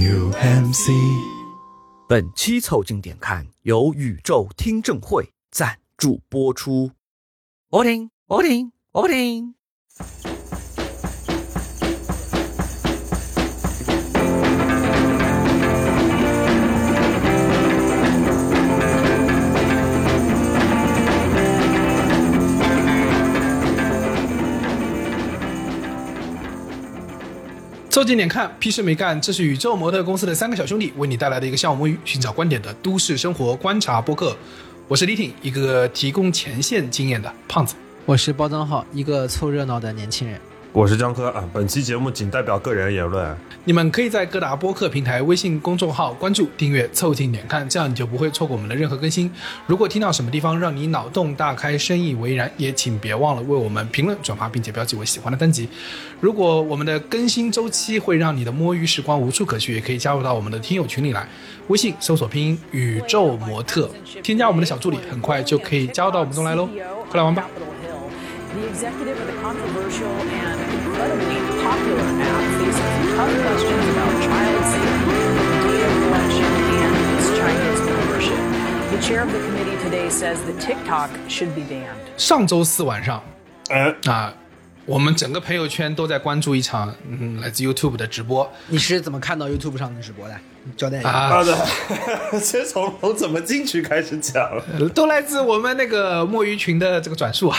New MC。本期凑近点看由宇宙听证会赞助播出。我听，我听，我听。凑近点看，屁事没干。这是宇宙模特公司的三个小兄弟为你带来的一个项目与、寻找观点的都市生活观察播客。我是李挺，一个提供前线经验的胖子。我是包装号，一个凑热闹的年轻人。我是江科啊，本期节目仅代表个人言论。你们可以在各大播客平台、微信公众号关注、订阅、凑近点看，这样你就不会错过我们的任何更新。如果听到什么地方让你脑洞大开、深以为然，也请别忘了为我们评论、转发，并且标记为喜欢的单集。如果我们的更新周期会让你的摸鱼时光无处可去，也可以加入到我们的听友群里来。微信搜索拼音宇宙模特，添加我们的小助理，很快就可以加入到我们中来喽。快来玩吧！The executive of the controversial and incredibly popular app faces tough questions about child safety, data collection, and its Chinese membership. The chair of the committee today says that TikTok should be banned. 上周四晚上哎，啊， 我们整个朋友圈都在关注一场嗯来自 YouTube 的直播你是怎么看到 YouTube 上的直播的？你交代一下。啊，好的，先从从怎么进去开始讲。呃都来自我们那个墨鱼群的这个转述啊。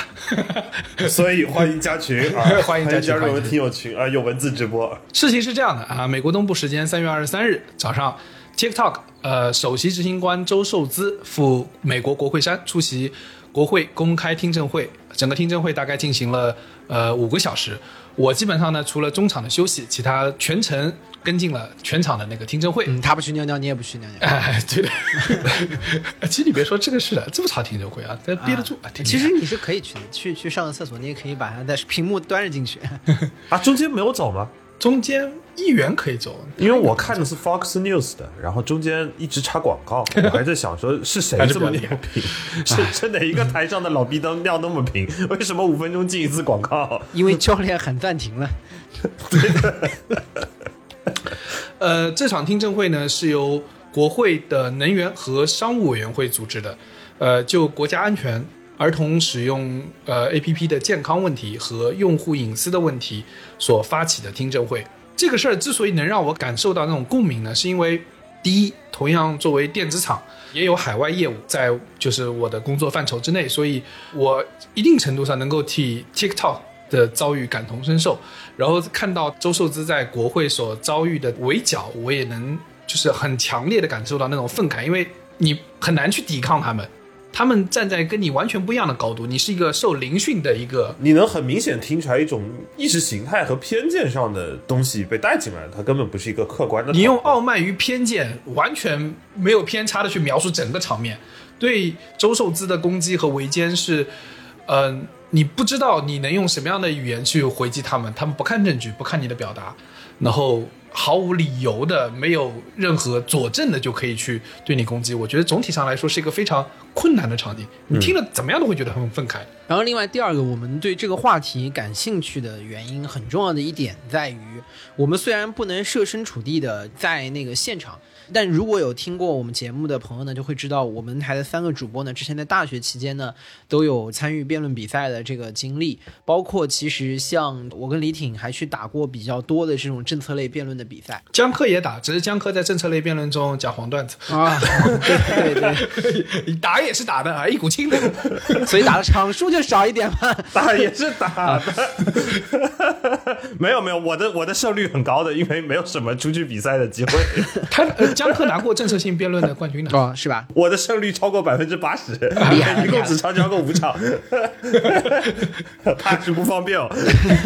所以欢迎加群啊，欢迎加群加入我们听友群啊，有文字直播。事情是这样的啊，美国东部时间三月二十三日早上，TikTok 呃首席执行官周受资赴美国国会山出席国会公开听证会，整个听证会大概进行了呃五个小时。我基本上呢，除了中场的休息，其他全程跟进了全场的那个听证会。嗯，他不去尿尿，你也不去尿尿。哎，对的。其实你别说，这个事了，这么长听证会啊，但憋得住啊。其实你是可以去的，去去上个厕所，你也可以把它的屏幕端着进去。啊，中间没有走吗？中间议员可以走，因为我看的是 Fox News 的，然后中间一直插广告，我还在想说是谁这么牛逼？是 是哪一个台上的老逼灯亮那么平？为什么五分钟进一次广告？因为教练喊暂停了。呃，这场听证会呢是由国会的能源和商务委员会组织的，呃，就国家安全、儿童使用呃 APP 的健康问题和用户隐私的问题所发起的听证会。这个事儿之所以能让我感受到那种共鸣呢，是因为第一，同样作为电子厂，也有海外业务在就是我的工作范畴之内，所以我一定程度上能够替 TikTok 的遭遇感同身受。然后看到周受资在国会所遭遇的围剿，我也能就是很强烈的感受到那种愤慨，因为你很难去抵抗他们，他们站在跟你完全不一样的高度，你是一个受凌训的一个你能很明显听出来一种意识形态和偏见上的东西被带进来，它根本不是一个客观的。你用傲慢与偏见，完全没有偏差的去描述整个场面，对周受资的攻击和围歼是，嗯、你不知道你能用什么样的语言去回击他们，他们不看证据，不看你的表达，然后毫无理由的、没有任何佐证的就可以去对你攻击。我觉得总体上来说是一个非常困难的场景，你听了怎么样都会觉得很愤慨。然后，另外第二个，我们对这个话题感兴趣的原因，很重要的一点在于，我们虽然不能设身处地的在那个现场，但如果有听过我们节目的朋友呢，就会知道我们台的三个主播呢，之前在大学期间呢，都有参与辩论比赛的这个经历，包括其实像我跟李挺还去打过比较多的这种政策类辩论的比赛江科也打，只是江科在政策类辩论中讲黄段子，啊，对对对，打也是打的啊，一股清流。所以打的场数就少一点嘛。打也是打的，没有没有，我的我的胜率很高的，因为没有什么出去比赛的机会，他呃，江科拿过政策性辩论的冠军的。哦，是吧？我的胜率超过百分之八十，厉害一共只参加过五场，怕是不方便哦。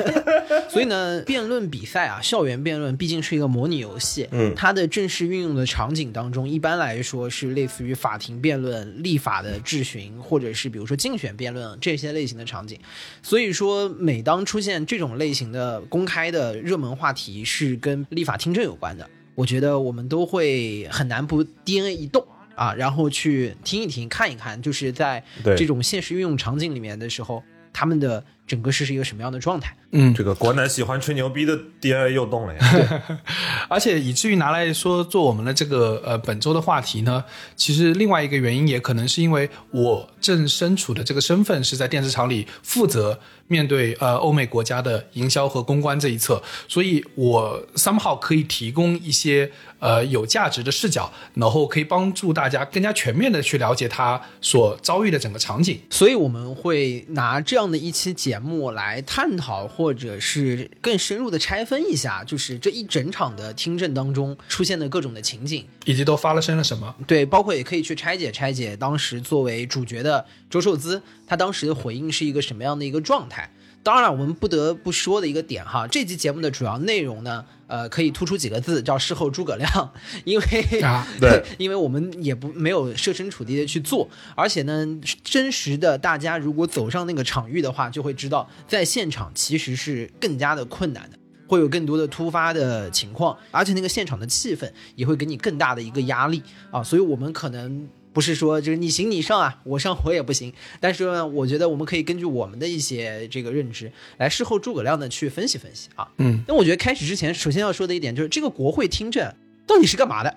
所以呢，辩论比赛啊，校园辩论毕竟是一个模拟游戏，嗯它的正式运用的场景当中，一般来说是类似于法庭辩论、立法的质询，或者是比如说竞选辩论这些类型的场景。所以说，每当出现这种类型的公开的热门话题是跟立法听证有关的，我觉得我们都会很难不 DNA 一动。啊，然后去听一听、看一看，就是在这种现实运用场景里面的时候，他们的整个是是一个什么样的状态。嗯，这个国男喜欢吹牛逼的 DNA 又动了呀。而且以至于拿来说做我们的这个呃本周的话题呢，其实另外一个原因也可能是因为我正身处的这个身份是在电子厂里负责面对呃欧美国家的营销和公关这一侧，所以我 somehow 可以提供一些呃有价值的视角，然后可以帮助大家更加全面的去了解他所遭遇的整个场景。所以我们会拿这样的一期节目来探讨，或者是更深入的拆分一下，就是这一整场的听证当中出现的各种的情景。以及都发生了什么？对，包括也可以去拆解拆解当时作为主角的周受资，他当时的回应是一个什么样的一个状态。当然了，我们不得不说的一个点哈，这期节目的主要内容呢，呃，可以突出几个字，叫事后诸葛亮，因为、啊 对因为我们也不没有设身处地的去做，而且呢，真实的大家如果走上那个场域的话，就会知道在现场其实是更加的困难的。会有更多的突发的情况，而且那个现场的气氛也会给你更大的一个压力啊，所以我们可能不是说就是你行你上啊，我上我也不行，但是呢，我觉得我们可以根据我们的一些这个认知来事后诸葛亮的去分析分析啊。嗯，那我觉得开始之前，首先要说的一点就是这个国会听证到底是干嘛的？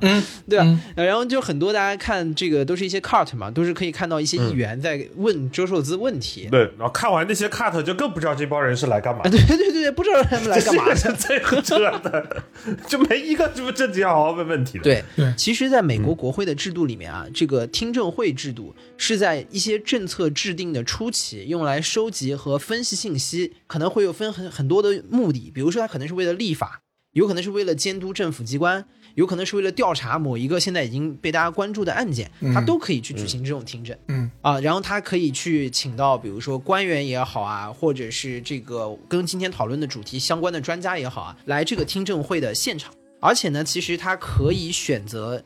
嗯，对吧？嗯呃然后就很多大家看这个都是一些 cut 嘛，都是可以看到一些议员在问周受资问题。对，然后看完那些 cut 就更不知道这帮人是来干嘛啊，的。对对对对，不知道他们来干嘛这的。是最扯的，就没一个什么正经好好问问题的。，对对其实，在美国国会的制度里面啊，这个听证会制度是在一些政策制定的初期用来收集和分析信息，可能会有分很很多的目的，比如说它可能是为了立法，有可能是为了监督政府机关，有可能是为了调查某一个现在已经被大家关注的案件，他都可以去举行这种听证。嗯啊，然后他可以去请到，比如说官员也好啊，或者是这个跟今天讨论的主题相关的专家也好啊，来这个听证会的现场。而且呢，其实他可以选择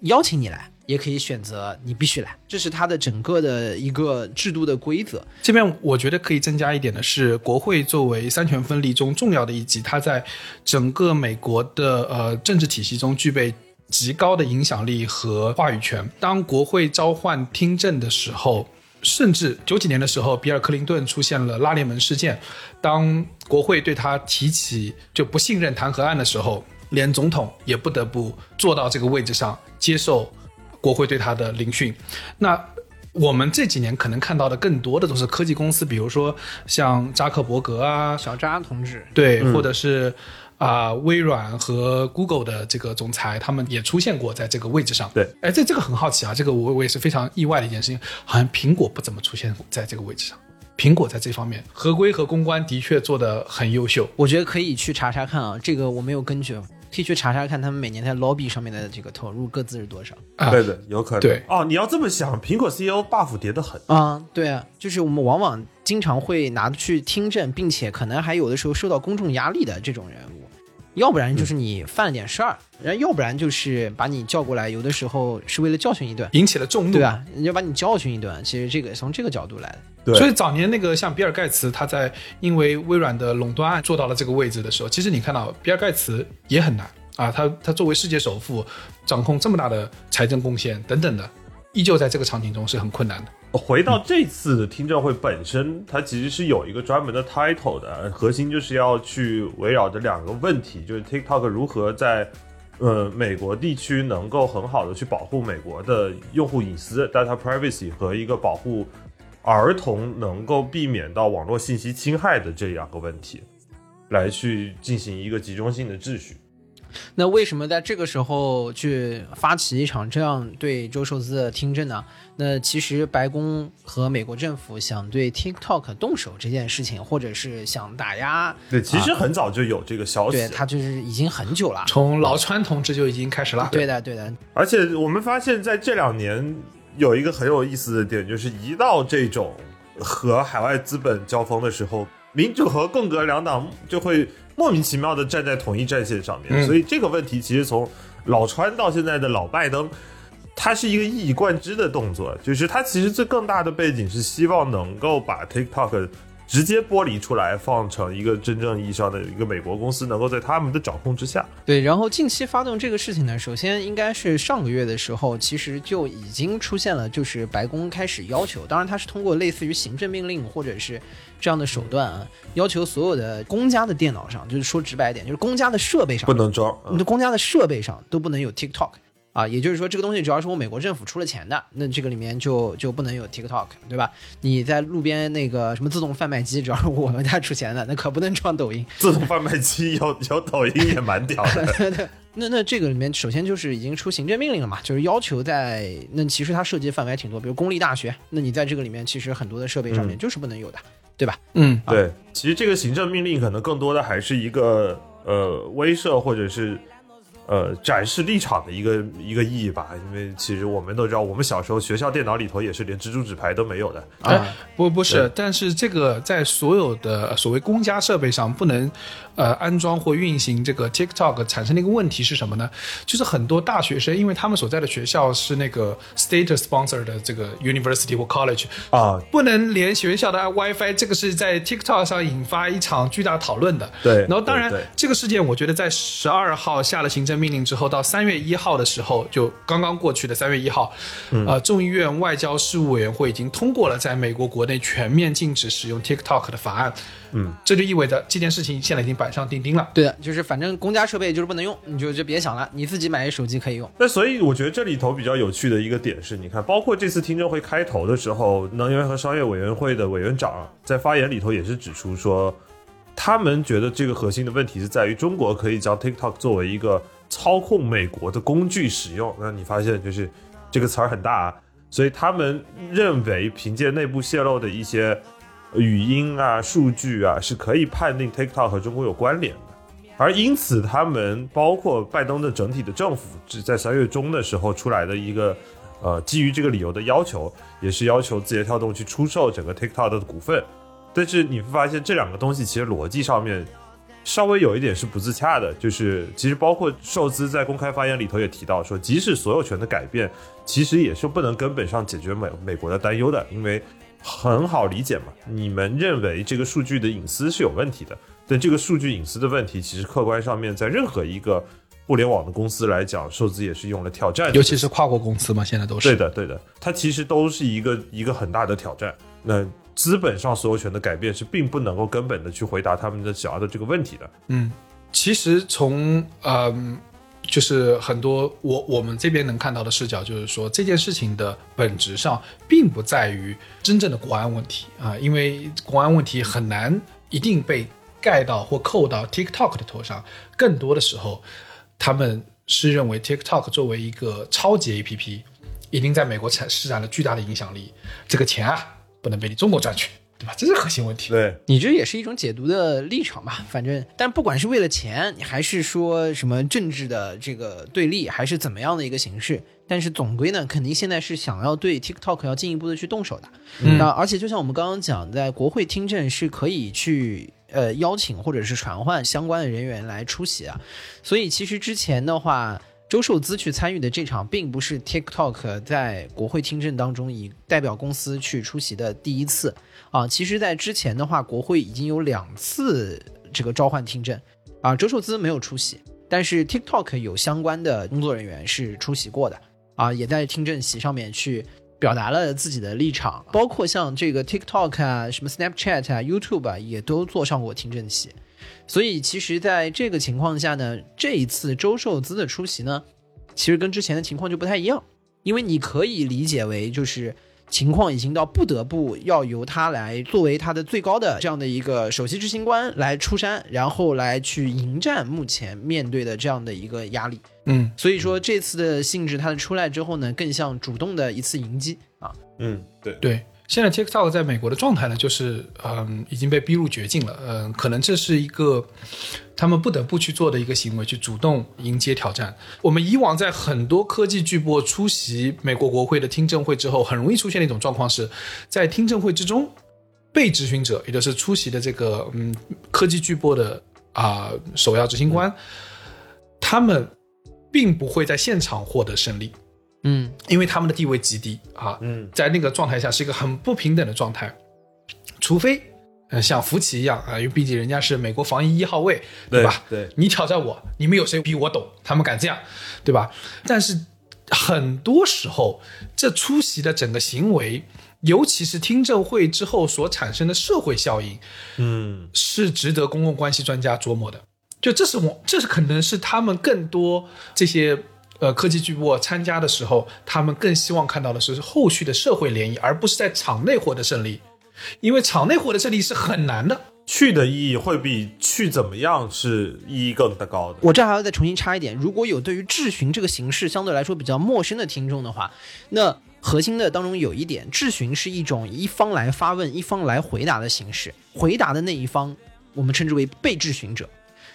邀请你来，也可以选择你必须来，这是他的整个的一个制度的规则。这边我觉得可以增加一点的是，国会作为三权分立中重要的一级，它在整个美国的呃政治体系中具备极高的影响力和话语权。当国会召唤听证的时候，甚至九几年的时候，比尔·克林顿出现了拉链门事件，当国会对他提起就不信任弹劾案的时候，连总统也不得不坐到这个位置上接受国会对他的聆讯。那我们这几年可能看到的更多的都是科技公司，比如说像扎克伯格啊，小扎同志，对，或者是啊、微软和 Google 的这个总裁，他们也出现过在这个位置上。对，哎，这这个很好奇啊，这个我我也是非常意外的一件事情，好像苹果不怎么出现在这个位置上。苹果在这方面合规和公关的确做得很优秀。我觉得可以去查查看啊，这个我没有根据，可以去查查看他们每年在 lobby 上面的这个投入各自是多少。啊对的，有可能。对哦，你要这么想，苹果 CEO buff 叠得很。啊、对啊，就是我们往往经常会拿去听证，并且可能还有的时候受到公众压力的这种人物，要不然就是你犯了点事儿，然后要不然就是把你叫过来，有的时候是为了教训一顿，引起了众怒，对吧，人家把你教训一顿，其实这个从这个角度来。的。对，所以早年那个像比尔盖茨，他在因为微软的垄断案做到了这个位置的时候，其实你看到比尔盖茨也很难啊，他他作为世界首富，掌控这么大的财政贡献等等的，依旧在这个场景中是很困难的。回到这次的听证会本身，它其实是有一个专门的 title 的，核心就是要去围绕着两个问题，就是 TikTok 如何在呃美国地区能够很好的去保护美国的用户隐私 （data privacy） 和一个保护儿童能够避免到网络信息侵害的这两个问题，来去进行一个集中性的秩序。那为什么在这个时候去发起一场这样对周受资的听证呢？那其实白宫和美国政府想对 TikTok 动手这件事情，或者是想打压，对，其实很早就有这个消息了，对它就是已经很久了。从老川同志就已经开始了。对的，对的，而且我们发现，在这两年有一个很有意思的点，就是一到这种和海外资本交锋的时候，民主和共和两党就会莫名其妙的站在同一战线上面。嗯所以这个问题其实从老川到现在的老拜登，他是一个一以贯之的动作，就是他其实最更大的背景是希望能够把 TikTok 直接剥离出来，放成一个真正意义上的一个美国公司，能够在他们的掌控之下。对，然后近期发动这个事情呢，首先应该是上个月的时候，其实就已经出现了，就是白宫开始要求，当然它是通过类似于行政命令或者是这样的手段啊，要求所有的公家的电脑上，就是说直白点，就是公家的设备上不能装。你的公家的设备上都不能有 TikTok 啊，也就是说这个东西只要是我美国政府出了钱的，那这个里面就就不能有 TikTok，对吧？你在路边那个什么自动贩卖机，只要是我们家出钱的，那可不能装抖音。自动贩卖机有有抖音也蛮屌的。那那这个里面首先就是已经出行政命令了嘛，就是要求在那其实它涉及范围还挺多，比如公立大学，那你在这个里面其实很多的设备上面就是不能有的，对吧？嗯，对，其实这个行政命令可能更多的还是一个呃威慑或者是。呃，展示立场的一个一个意义吧，因为其实我们都知道，我们小时候学校电脑里头也是连蜘蛛纸牌都没有的。啊，不不是，但是这个在所有的所谓公家设备上不能呃安装或运行这个 TikTok，产生的一个问题是什么呢？就是很多大学生，因为他们所在的学校是那个 state sponsor 的这个 university 或 college 啊，不能连学校的 WiFi，这个是在 TikTok 上引发一场巨大讨论的。对，然后当然这个事件，我觉得在十二号下了行政命令之后，到三月一号的时候，就刚刚过去的三月一号，呃，众议院外交事务委员会已经通过了在美国国内全面禁止使用 TikTok 的法案。嗯，这就意味着这件事情现在已经板上钉钉了。对的，就是反正公家设备就是不能用，你就就别想了，你自己买一手机可以用。那所以我觉得这里头比较有趣的一个点是，你看，包括这次听证会开头的时候，能源和商业委员会的委员长在发言里头也是指出说，他们觉得这个核心的问题是在于中国可以将 TikTok 作为一个操控美国的工具使用。那你发现就是这个词儿很大啊，所以他们认为凭借内部泄露的一些语音啊、数据啊，是可以判定 TikTok 和中国有关联的。而因此，他们包括拜登的整体的政府，只在三月中的时候出来的一个，呃，基于这个理由的要求，也是要求字节跳动去出售整个 TikTok 的股份。但是你会发现，这两个东西其实逻辑上面稍微有一点是不自洽的。就是其实包括寿资在公开发言里头也提到说，即使所有权的改变，其实也是不能根本上解决美美国的担忧的，因为很好理解嘛，你们认为这个数据的隐私是有问题的。但这个数据隐私的问题，其实客观上面在任何一个互联网的公司来讲，受资也是用了挑战，尤其是跨国公司嘛，现在都是对的，对的，它其实都是一个一个很大的挑战。那资本上所有权的改变是并不能够根本的去回答他们的想要的这个问题的。嗯，其实从嗯，就是很多我我们这边能看到的视角，就是说这件事情的本质上并不在于真正的国安问题啊，因为国安问题很难一定被盖到或扣到 TikTok 的头上，更多的时候，他们是认为 TikTok 作为一个超级 APP，已经在美国产施展了巨大的影响力，这个钱啊不能被你中国赚去，对吧？这是核心问题。对，你这也是一种解读的立场吧，反正，但不管是为了钱，还是说什么政治的这个对立，还是怎么样的一个形式，但是总归呢，肯定现在是想要对 TikTok 要进一步的去动手的。嗯那而且就像我们刚刚讲，在国会听证是可以去呃邀请或者是传唤相关的人员来出席啊，所以其实之前的话。周受资去参与的这场，并不是 TikTok 在国会听证当中以代表公司去出席的第一次啊。其实，在之前的话，国会已经有两次这个召唤听证啊，周受资没有出席，但是 TikTok 有相关的工作人员是出席过的啊，也在听证席上面去表达了自己的立场，包括像这个 TikTok 啊、什么 Snapchat 啊、YouTube 啊，也都坐上过听证席。所以，其实在这个情况下呢，这一次周受资的出席呢，其实跟之前的情况就不太一样，因为你可以理解为就是情况已经到不得不要由他来作为他的最高的这样的一个首席执行官来出山，然后来去迎战目前面对的这样的一个压力。嗯，所以说这次的性质，它的出来之后呢，更像主动的一次迎击啊。嗯，对，对，现在 TikTok 在美国的状态呢，就是嗯已经被逼入绝境了。嗯，可能这是一个他们不得不去做的一个行为，去主动迎接挑战。我们以往在很多科技巨擘出席美国国会的听证会之后，很容易出现的一种状况是，在听证会之中，被质询者，也就是出席的这个嗯科技巨擘的啊、首要执行官，他们并不会在现场获得胜利。嗯因为他们的地位极低啊，嗯，在那个状态下是一个很不平等的状态，除非呃，像福奇一样啊，因为毕竟人家是美国防疫一号位，对吧？对你挑战我，你们有谁比我懂？他们敢这样，对吧？但是很多时候，这出席的整个行为，尤其是听证会之后所产生的社会效应，嗯，是值得公共关系专家琢磨的。就这是我，这是可能是他们更多这些呃科技巨擘参加的时候，他们更希望看到的是后续的社会涟漪，而不是在场内获得胜利。因为场内获得胜利是很难的。去的意义会比去怎么样是意义更的高的。我这儿还要再重新插一点，如果有对于质询这个形式相对来说比较陌生的听众的话，那核心的当中有一点，质询是一种一方来发问，一方来回答的形式，回答的那一方我们称之为被质询者。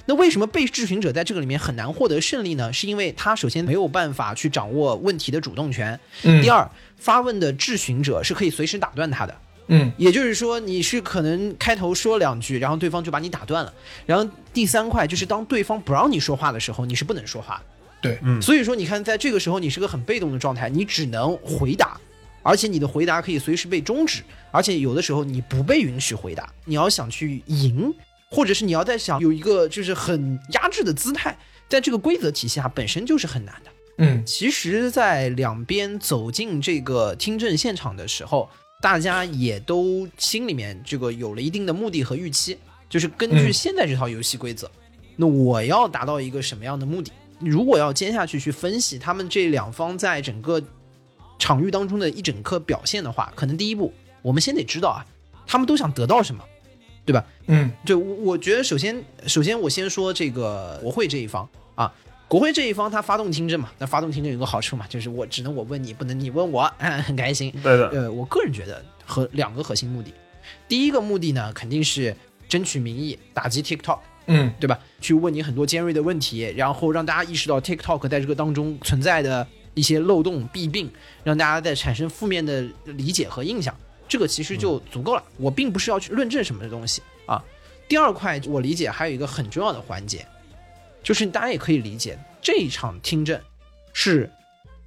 那为什么被质询者在这个里面很难获得胜利呢？是因为他首先没有办法去掌握问题的主动权，嗯第二，发问的质询者是可以随时打断他的。嗯也就是说，你是可能开头说两句，然后对方就把你打断了。然后第三块就是当对方不让你说话的时候，你是不能说话的。对，嗯所以说，你看，在这个时候，你是个很被动的状态，你只能回答，而且你的回答可以随时被终止，而且有的时候你不被允许回答。你要想去赢，或者是你要在想有一个就是很压制的姿态，在这个规则体系下本身就是很难的。嗯其实，在两边走进这个听证现场的时候，大家也都心里面这个有了一定的目的和预期，就是根据嗯现在这套游戏规则，那我要达到一个什么样的目的？如果要接下去去分析他们这两方在整个场域当中的一整个表现的话，可能第一步我们先得知道啊，他们都想得到什么，对吧？嗯就我我觉得，首先，首先我先说这个国会这一方啊，国会这一方他发动听证嘛，那发动听证有个好处嘛，就是我只能我问你，不能你问我，很开心。对的，呃，我个人觉得和两个核心目的，第一个目的呢，肯定是争取民意，打击 TikTok。嗯对吧？去问你很多尖锐的问题，然后让大家意识到 TikTok 在这个当中存在的一些漏洞弊病，让大家在产生负面的理解和印象，这个其实就足够了。我并不是要去论证什么的东西啊。第二块，我理解还有一个很重要的环节，就是大家也可以理解，这一场听证是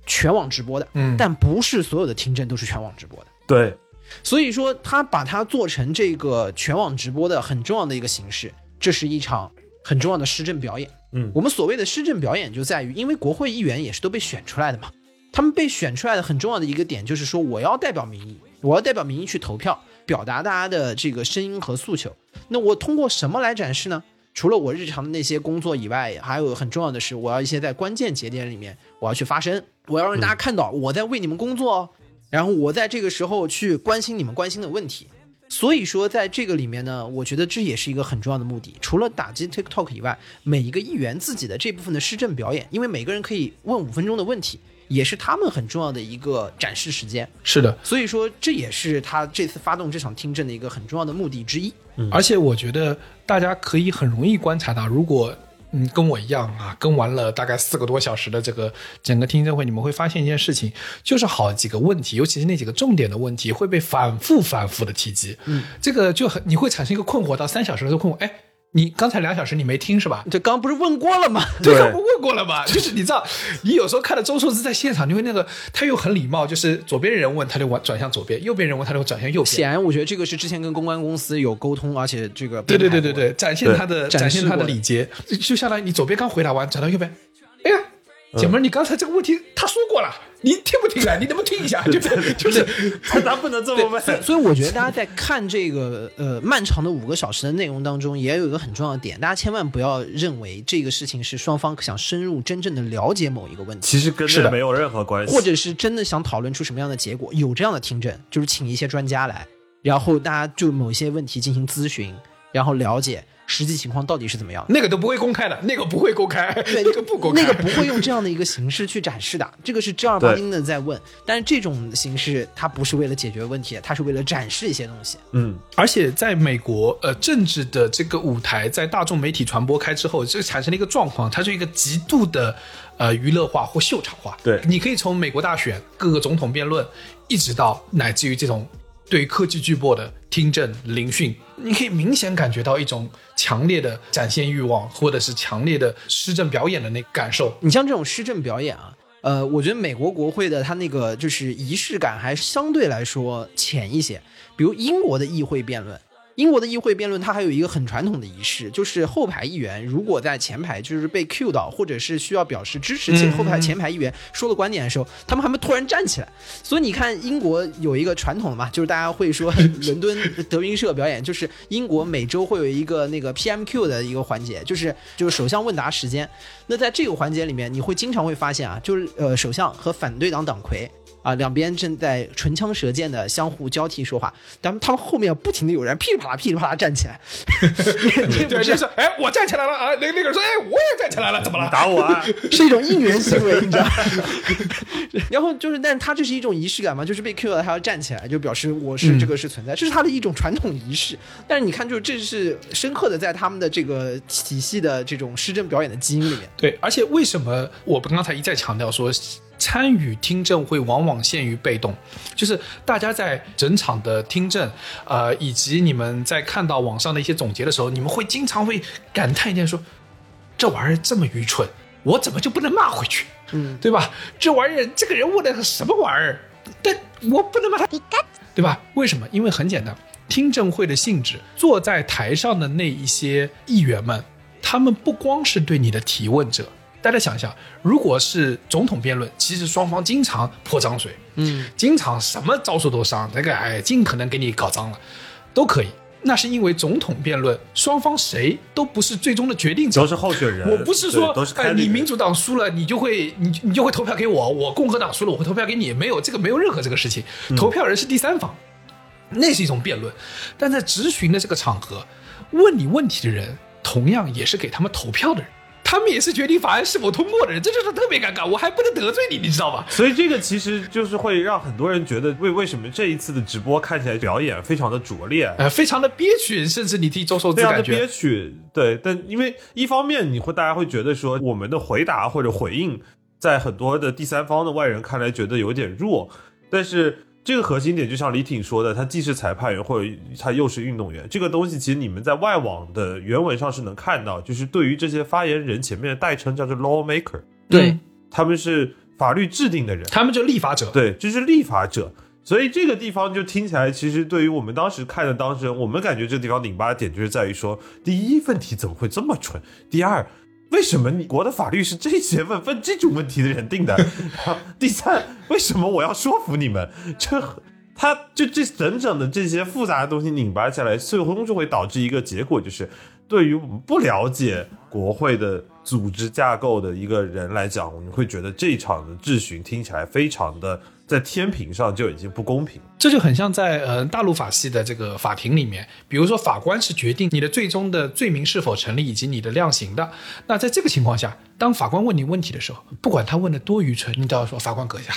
全网直播的，嗯，但不是所有的听证都是全网直播的。对，所以说，他把它做成这个全网直播的很重要的一个形式，这是一场很重要的施政表演。嗯我们所谓的施政表演就在于，因为国会议员也是都被选出来的嘛，他们被选出来的很重要的一个点就是说，我要代表民意，我要代表民意去投票，表达大家的这个声音和诉求。那我通过什么来展示呢？除了我日常的那些工作以外，还有很重要的是，我要一些在关键节点里面，我要去发声，我要让大家看到我在为你们工作哦，然后我在这个时候去关心你们关心的问题。所以说，在这个里面呢，我觉得这也是一个很重要的目的。除了打击 TikTok 以外，每一个议员自己的这部分的施政表演，因为每个人可以问五分钟的问题，也是他们很重要的一个展示时间。是的，所以说，这也是他这次发动这场听证的一个很重要的目的之一。而且我觉得大家可以很容易观察到，如果嗯跟我一样啊，跟完了大概四个多小时的这个整个听证会，你们会发现一件事情，就是好几个问题，尤其是那几个重点的问题会被反复反复的提及。嗯，这个就很你会产生一个困惑，到三小时的时候困惑，哎。你刚才两小时你没听是吧？这刚刚不是问过了吗？对刚不问过了吗？就是你知道，你有时候看到周寿之在现场，你会那个他又很礼貌，就是左边人问他就往转向左边，右边人问他就转向右边。显然，我觉得这个是之前跟公关公司有沟通，而且这个对对对对对，展现他的展现他的的礼节，就就相当于你左边刚回答完，转到右边，哎呀，姐们儿，你刚才这个问题他说过了，你听不听啊？你能不能听一下？就是就是，咱不能这么问。所以我觉得大家在看这个呃漫长的五个小时的内容当中，也有一个很重要的点，大家千万不要认为这个事情是双方想深入真正的了解某一个问题，其实跟这没有任何关系，或者是真的想讨论出什么样的结果。有这样的听证，就是请一些专家来，然后大家就某一些问题进行咨询，然后了解实际情况到底是怎么样的。那个都不会公开的，那个不会公开，对，那个不公开，那个不会用这样的一个形式去展示的，这个是正儿八经的在问。但是这种形式它不是为了解决问题，它是为了展示一些东西。嗯，而且在美国，呃，政治的这个舞台在大众媒体传播开之后，这产生了一个状况，它是一个极度的呃娱乐化或秀场化。对你可以从美国大选各个总统辩论，一直到乃至于这种对科技巨擘的听证聆讯，你可以明显感觉到一种强烈的展现欲望，或者是强烈的施政表演的那感受。你像这种施政表演啊，呃，我觉得美国国会的它那个就是仪式感还相对来说浅一些。比如英国的议会辩论，英国的议会辩论，它还有一个很传统的仪式，就是后排议员如果在前排就是被 Q 到，或者是需要表示支持且嗯后排前排议员说了观点的时候，他们还会突然站起来。所以你看，英国有一个传统的嘛，就是大家会说 伦敦德云社表演，就是英国每周会有一个那个 PMQ 的一个环节，就是就是首相问答时间。那在这个环节里面，你会经常会发现啊，就是呃首相和反对党党魁。啊，两边正在唇枪舌剑的相互交替说话，但他们后面不停的有人噼里啪啦噼里啪啦站起来，对，对，就是哎，我站起来了啊！那那个人说，哎，我也站起来了，怎么了？打我啊！是一种应援行为，你知道吗？然后就是，但是他这是一种仪式感嘛，就是被 Q 了，他要站起来，就表示我是这个是存在，这是他的一种传统仪式。但是你看，就是这是深刻的在他们的这个体系的这种施政表演的基因里面。对，而且为什么我不刚才一再强调说，参与听证会往往陷于被动，就是大家在整场的听证，呃，以及你们在看到网上的一些总结的时候，你们会经常会感叹一件说，这玩意儿这么愚蠢，我怎么就不能骂回去？嗯，对吧？这玩意儿，这个人问的什么玩意儿？但我不能把他，对吧？为什么？因为很简单，听证会的性质，坐在台上的那一些议员们，他们不光是对你的提问者。大家想一下，如果是总统辩论，其实双方经常泼脏水，嗯，经常什么招数都上，那个哎，尽可能给你搞脏了，都可以。那是因为总统辩论，双方谁都不是最终的决定者，都是候选人，我不是说哎，你民主党输了，你就会你你就会投票给我；我共和党输了，我会投票给你。没有这个，没有任何这个事情。投票人是第三方，那是一种辩论。但在质询的这个场合，问你问题的人，同样也是给他们投票的人，他们也是决定法案是否通过的人，这就是特别尴尬。我还不能得罪你，你知道吧？所以这个其实就是会让很多人觉得，为为什么这一次的直播看起来表演非常的拙劣，呃，非常的憋屈，甚至你替周受资非常的感觉憋屈。对，但因为一方面你会大家会觉得说，我们的回答或者回应，在很多的第三方的外人看来觉得有点弱，但是。这个核心点就像李挺说的，他既是裁判员，或者他又是运动员。这个东西其实你们在外网的原文上是能看到，就是对于这些发言人前面的代称叫做 lawmaker，对嗯他们是法律制定的人。他们就立法者。对，就是立法者。所以这个地方就听起来，其实对于我们当时看的当事人，我们感觉这个地方拧巴的点就是在于说，第一，问题怎么会这么蠢？第二，为什么你国的法律是这些问问这种问题的人定的？然 后第三，为什么我要说服你们？这他就这整整的这些复杂的东西拧巴下来，最终就会导致一个结果，就是对于我们不了解国会的组织架构的一个人来讲，我们会觉得这一场的质询听起来非常的在天平上就已经不公平。这就很像在呃大陆法系的这个法庭里面，比如说法官是决定你的最终的罪名是否成立以及你的量刑的。那在这个情况下，当法官问你问题的时候，不管他问的多愚蠢，你都要说法官阁下。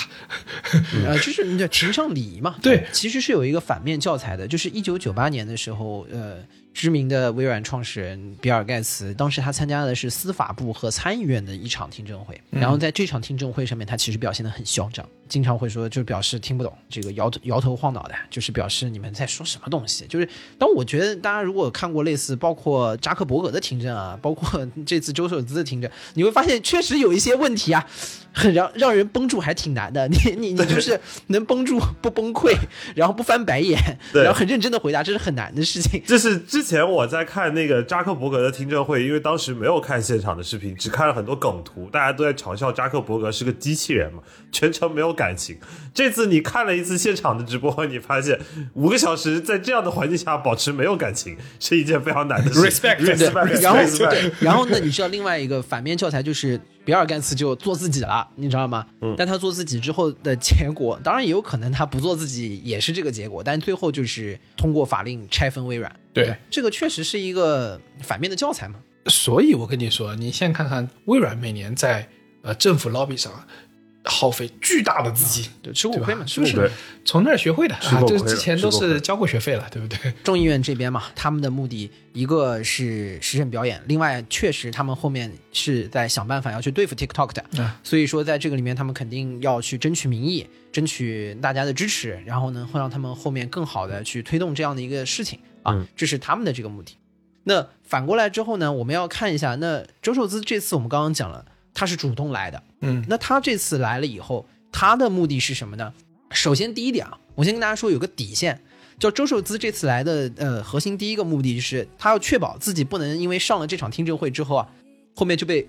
呃，就是你的庭上礼仪嘛。对其实是有一个反面教材的，就是一九九八年的时候，呃，知名的微软创始人比尔盖茨，当时他参加的是司法部和参议院的一场听证会，然后在这场听证会上面，他其实表现得很嚣张，经常会说，就表示听不懂，这个摇头摇头晃脑的，就是表示你们在说什么东西。就是，但我觉得大家如果看过类似包括扎克伯格的听证啊，包括这次周受资的听证，你会发现确实有一些问题啊，很让让人绷住还挺难的。你你你就是能绷住不崩溃，然后不翻白眼，然后很认真的回答，这是很难的事情。这是之前我在看那个扎克伯格的听证会，因为当时没有看现场的视频，只看了很多梗图，大家都在嘲笑扎克伯格是个机器人嘛，全程没有感情。这次你看了一次现场的直播，你发现五个小时在这样的环境下保持没有感情是一件非常难的事。Respect，respect，然后 respect 对，然后呢，你知道另外一个反面教材就是比尔盖茨就做自己了，你知道吗？嗯但他做自己之后的结果，当然也有可能他不做自己也是这个结果，但最后就是通过法令拆分微软。对，这个确实是一个反面的教材嘛。所以我跟你说，你现在看看微软每年在呃政府 lobby 上耗费巨大的资金，对，吃过亏嘛，吃是不是从那儿学会的啊？这之前都是交过学费了，对不对？众议院这边嘛，他们的目的一个是实证表演，另外确实他们后面是在想办法要去对付 TikTok 的，嗯所以说在这个里面他们肯定要去争取民意，争取大家的支持，然后呢会让他们后面更好的去推动这样的一个事情啊，嗯这是他们的这个目的。那反过来之后呢，我们要看一下，那周受资这次我们刚刚讲了，他是主动来的，嗯，那他这次来了以后，他的目的是什么呢？首先第一点啊，我先跟大家说有个底线，叫周受资这次来的呃核心第一个目的就是他要确保自己不能因为上了这场听证会之后啊，后面就被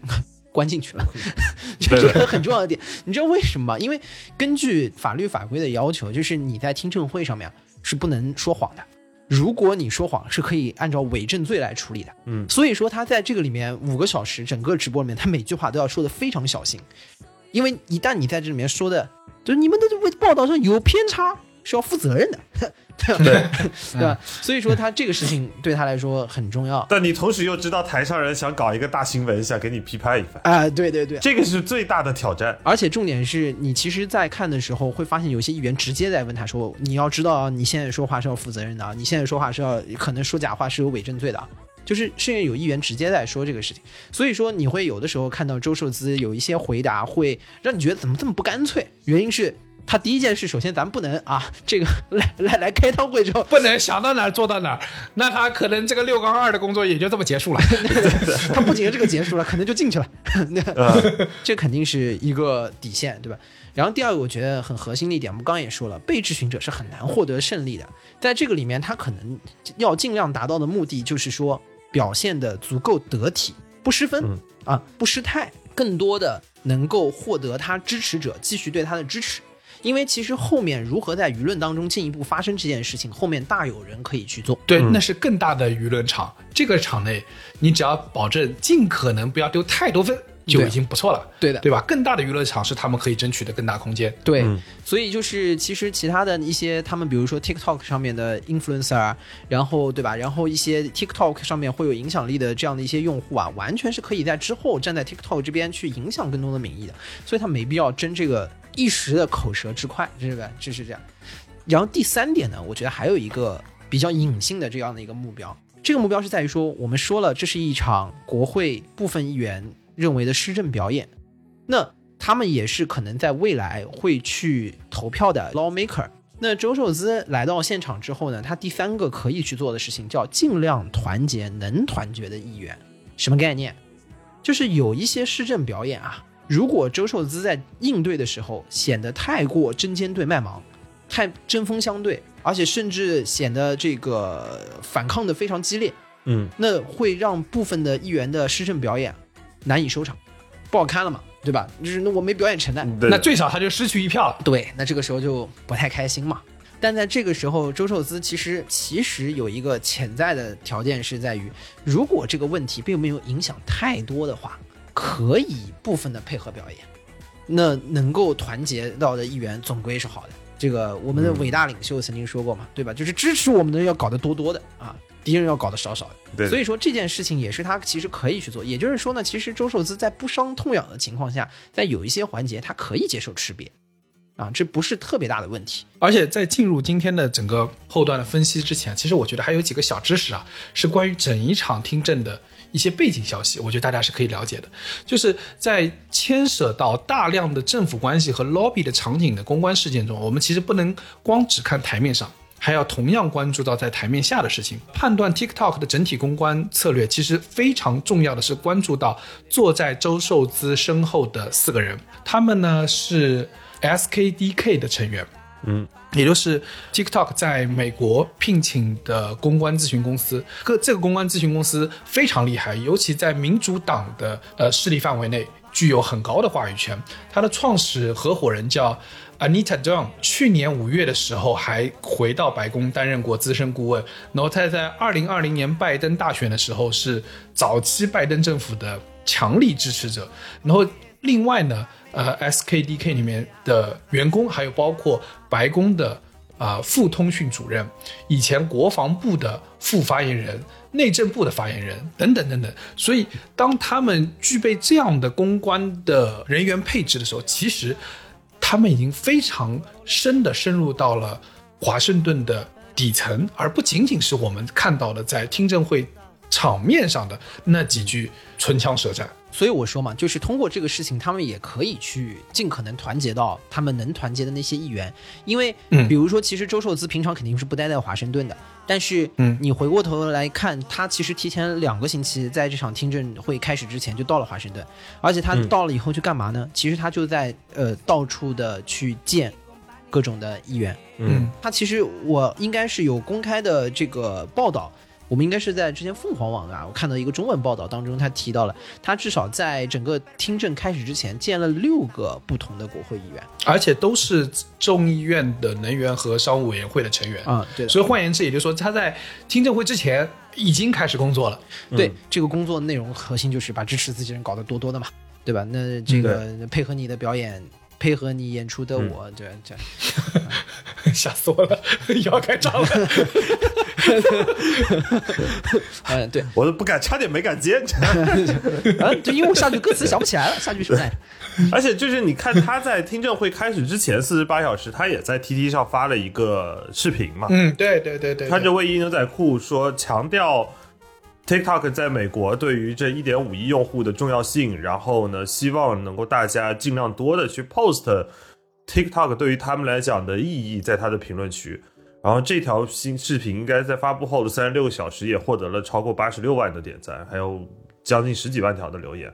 关进去了，这是个很重要的点。你知道为什么吗？因为根据法律法规的要求，就是你在听证会上面是不能说谎的。如果你说谎，是可以按照伪证罪来处理的。嗯。所以说他在这个里面五个小时，整个直播里面，他每句话都要说的非常小心，因为一旦你在这里面说的，就是你们的这个报道上有偏差，是要负责任的，对 吧？对吧？所以说他这个事情对他来说很重要但你同时又知道台上人想搞一个大新闻，想给你批判一番，啊、对对对。这个是最大的挑战。而且重点是你其实，在看的时候会发现，有些议员直接在问他说：“你要知道啊，你现在说话是要负责任的啊，你现在说话是要可能说假话是有伪证罪的啊。”就是甚至有议员直接在说这个事情，所以说你会有的时候看到周受资有一些回答会让你觉得怎么这么不干脆？原因是他第一件事，首先咱不能啊，这个来来来开汤会之后，不能想到哪儿做到哪儿，那他可能这个六杠二的工作也就这么结束了。他不仅是这个结束了，可能就进去了，这肯定是一个底线，对吧？然后第二个，我觉得很核心的一点，我们刚刚也说了，被质询者是很难获得胜利的。在这个里面，他可能要尽量达到的目的，就是说表现的足够得体，不失分、啊，不失态，更多的能够获得他支持者继续对他的支持。因为其实后面如何在舆论当中进一步发生这件事情，后面大有人可以去做。对，那是更大的舆论场。这个场内，你只要保证尽可能不要丢太多分，就已经不错了。对的对吧？更大的娱乐场是他们可以争取的更大空间。对，所以就是其实其他的一些他们，比如说 TikTok 上面的 influencer 啊，然后对吧？然后一些 TikTok 上面会有影响力的这样的一些用户啊，完全是可以在之后站在 TikTok 这边去影响更多的民意的，所以他没必要争这个一时的口舌之快，是吧？就是这样。然后第三点呢，我觉得还有一个比较隐性的这样的一个目标，这个目标是在于说，我们说了，这是一场国会部分议员认为的施政表演，那他们也是可能在未来会去投票的 lawmaker。那周受资来到现场之后呢，他第三个可以去做的事情叫尽量团结能团结的议员。什么概念？就是有一些施政表演啊，如果周受资在应对的时候显得太过针尖对麦芒，太针锋相对，而且甚至显得这个反抗的非常激烈，嗯，那会让部分的议员的施政表演难以收场，不好看了嘛，对吧？就是那我没表演成呢，对那最少他就失去一票了。对，那这个时候就不太开心嘛。但在这个时候，周受资其实其实有一个潜在的条件是在于，如果这个问题并没有影响太多的话，可以部分的配合表演，那能够团结到的议员总归是好的。这个我们的伟大领袖曾经说过嘛，对吧？就是支持我们的要搞得多多的啊，敌人要搞得少少的。对所以说这件事情也是他其实可以去做。也就是说呢，其实周受资在不伤痛痒的情况下，在有一些环节他可以接受吃瘪，啊，这不是特别大的问题。而且在进入今天的整个后段的分析之前，其实我觉得还有几个小知识啊，是关于整一场听证的一些背景消息，我觉得大家是可以了解的。就是在牵涉到大量的政府关系和 lobby 的场景的公关事件中，我们其实不能光只看台面上。还要同样关注到在台面下的事情，判断 TikTok 的整体公关策略，其实非常重要的是关注到坐在周受资身后的四个人，他们呢是 SKDK 的成员，嗯。也就是 TikTok 在美国聘请的公关咨询公司，各这个公关咨询公司非常厉害，尤其在民主党的呃势力范围内具有很高的话语权。它的创始合伙人叫 Anita Dunn，去年五月的时候还回到白宫担任过资深顾问，然后他在二零二零年拜登大选的时候是早期拜登政府的强力支持者，然后另外呢，呃，SKDK 里面的员工，还有包括白宫的啊、副通讯主任，以前国防部的副发言人、内政部的发言人等等等等。所以，当他们具备这样的公关的人员配置的时候，其实他们已经非常深的深入到了华盛顿的底层，而不仅仅是我们看到的在听证会场面上的那几句唇枪舌战。所以我说嘛，就是通过这个事情，他们也可以去尽可能团结到他们能团结的那些议员，因为，嗯比如说，其实周受资平常肯定是不待在华盛顿的，但是，嗯你回过头来看，他其实提前两个星期在这场听证会开始之前就到了华盛顿，而且他到了以后去干嘛呢？其实他就在呃到处的去见各种的议员。嗯他其实我应该是有公开的这个报道，我们应该是在之前凤凰网啊，我看到一个中文报道当中，他提到了他至少在整个听证开始之前见了六个不同的国会议员而且都是众议院的能源和商务委员会的成员。啊，对所以换言之，也就是说他在听证会之前已经开始工作了。对，这个工作内容核心就是把支持自己人搞得多多的嘛，对吧？那这个配合你的表演，配合你演出的我，这这 吓死我了，又要开张了。嗯，对，我都不敢，差点没敢接。啊，就因为我下句歌词想不起来了，下句什么来着？而且就是你看他在听证会开始之前四十八小时，他也在 T T 上发了一个视频嘛，嗯，对对对对，穿着卫衣牛仔裤说强调 TikTok 在美国对于这一点五亿用户的重要性，然后呢，希望能够大家尽量多的去 post TikTok 对于他们来讲的意义在他的评论区。然后这条新视频应该在发布后的三十六个小时也获得了超过八十六万的点赞，还有将近十几万条的留言。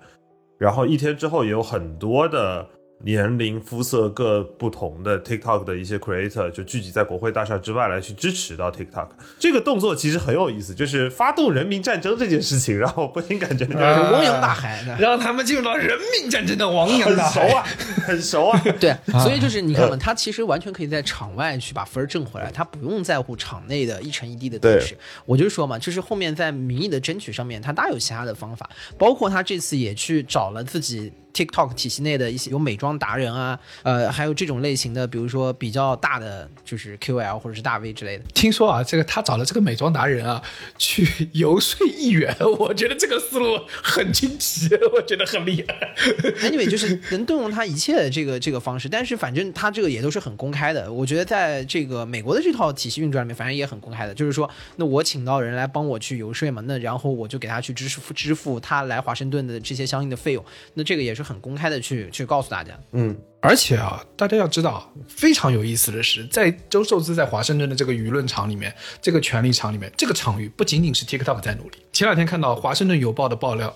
然后一天之后，也有很多的年龄、肤色各不同的 TikTok 的一些 creator 就聚集在国会大厦之外来去支持到 TikTok。这个动作其实很有意思，就是发动人民战争这件事情，让我不禁感觉就是啊汪洋大海的。让他们进入到人民战争的汪洋很大海。很熟啊，很熟啊。对，所以就是你看嘛，他其实完全可以在场外去把分儿挣回来，他不用在乎场内的一城一地的得失。我就说嘛，就是后面在民意的争取上面，他大有其他的方法，包括他这次也去找了自己 TikTok 体系内的一些有美妆达人啊，呃，还有这种类型的，比如说比较大的就是 QL 或者是大 V 之类的。听说啊，这个他找了这个美妆达人啊，去游说议员，我觉得这个思路很惊奇，我觉得很厉害。anyway，就是能动用他一切的这个 这个方式，但是反正他这个也都是很公开的。我觉得在这个美国的这套体系运转里面，反正也很公开的，就是说，那我请到人来帮我去游说嘛，那然后我就给他去支付支付他来华盛顿的这些相应的费用，那这个也是很公开的去去告诉大家。嗯而且啊，大家要知道，非常有意思的是，在周受资在华盛顿的这个舆论场里面，这个权力场里面，这个场域不仅仅是 TikTok 在努力。前两天看到《华盛顿邮报》的爆料，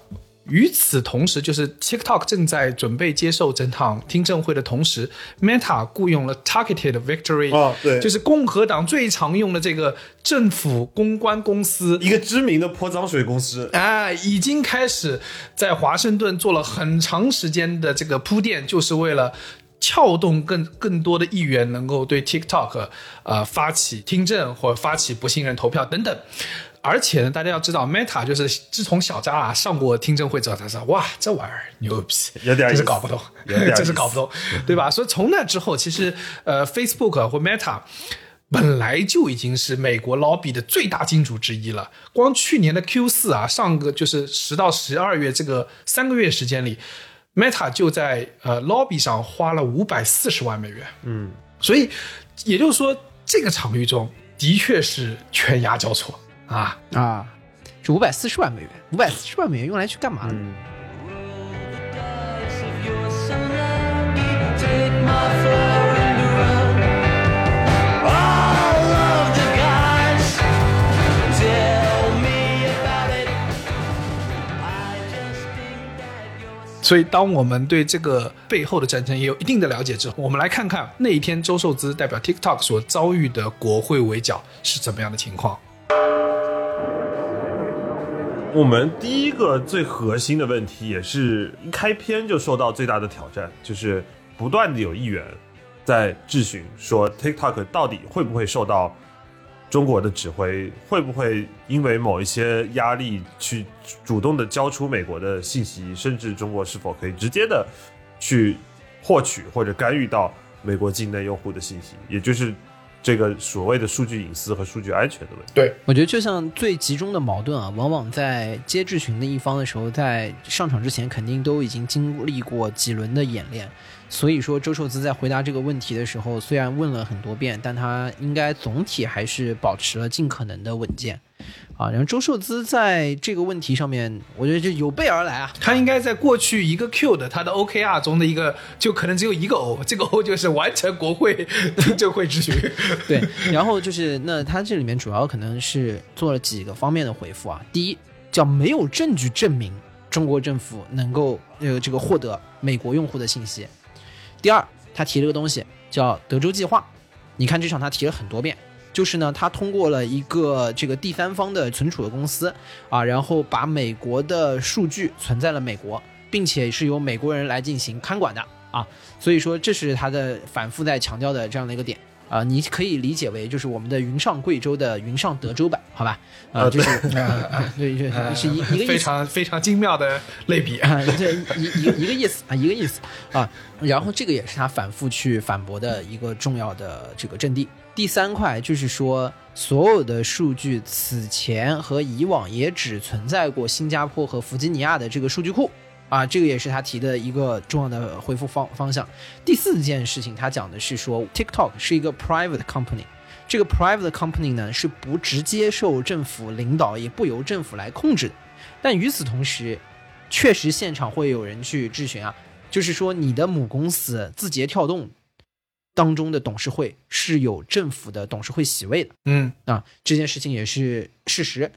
与此同时，就是 TikTok 正在准备接受整场听证会的同时，Meta 雇佣了 Targeted Victory，、哦对就是共和党最常用的这个政府公关公司，一个知名的泼脏水公司，啊，已经开始在华盛顿做了很长时间的这个铺垫，就是为了撬动更更多的议员能够对 TikTok 呃发起听证或者发起不信任投票等等。而且呢，大家要知道，Meta 就是自从小扎啊上过听证会之后，他说哇，这玩意儿牛逼，有点意思真是搞不懂，真是搞不懂，对吧？所以从那之后，其实呃，Facebook 或 Meta 本来就已经是美国 lobby 的最大金主之一了。光去年的 Q 四啊，上个就是十到十二月这个三个月时间里，Meta 就在呃 lobby 上花了五百四十万美元。嗯，所以也就是说，这个场域中的确是犬牙交错啊。啊，这五百四十万美元，五百四十万美元用来去干嘛呢？All 所以，当我们对这个背后的战争也有一定的了解之后，我们来看看那一天周受资代表 TikTok 所遭遇的国会围剿是怎么样的情况。我们第一个最核心的问题，也是一开篇就受到最大的挑战，就是不断的有议员在质询说，TikTok 到底会不会受到中国的指挥，会不会因为某一些压力去主动的交出美国的信息，甚至中国是否可以直接的去获取或者干预到美国境内用户的信息，也就是这个所谓的数据隐私和数据安全的问题。对，我觉得就像最集中的矛盾啊，往往在接质询的一方的时候，在上场之前肯定都已经经历过几轮的演练。所以说，周受资在回答这个问题的时候，虽然问了很多遍，但他应该总体还是保持了尽可能的稳健啊。然后周受资在这个问题上面，我觉得就有备而来啊。他应该在过去一个 Q 的他的 OKR 中的一个，就可能只有一个 O，这个 O 就是完成国会 听证会质询。对，然后就是那他这里面主要可能是做了几个方面的回复啊。第一，叫没有证据证明中国政府能够呃这个获得美国用户的信息。第二，他提了个东西叫德州计划，你看这场他提了很多遍，就是呢，他通过了一个这个第三方的存储的公司啊，然后把美国的数据存在了美国，并且是由美国人来进行看管的啊，所以说这是他的反复在强调的这样的一个点。啊、你可以理解为就是我们的云上贵州的云上德州版，好吧？啊、啊就是啊，对对，是一一个意非。常非常精妙的类比。啊，这一一一个意思啊，一个意思啊。然后这个也是他反复去反驳的一个重要的这个阵地。第三块就是说，所有的数据此前和以往也只存在过新加坡和弗吉尼亚的这个数据库啊，这个也是他提的一个重要的回复方方向。第四件事情，他讲的是说，TikTok 是一个 private company。这个 private company 呢是不直接受政府领导，也不由政府来控制的。但与此同时，确实现场会有人去质询啊，就是说你的母公司字节跳动当中的董事会是有政府的董事会席位的嗯啊，这件事情也是事实。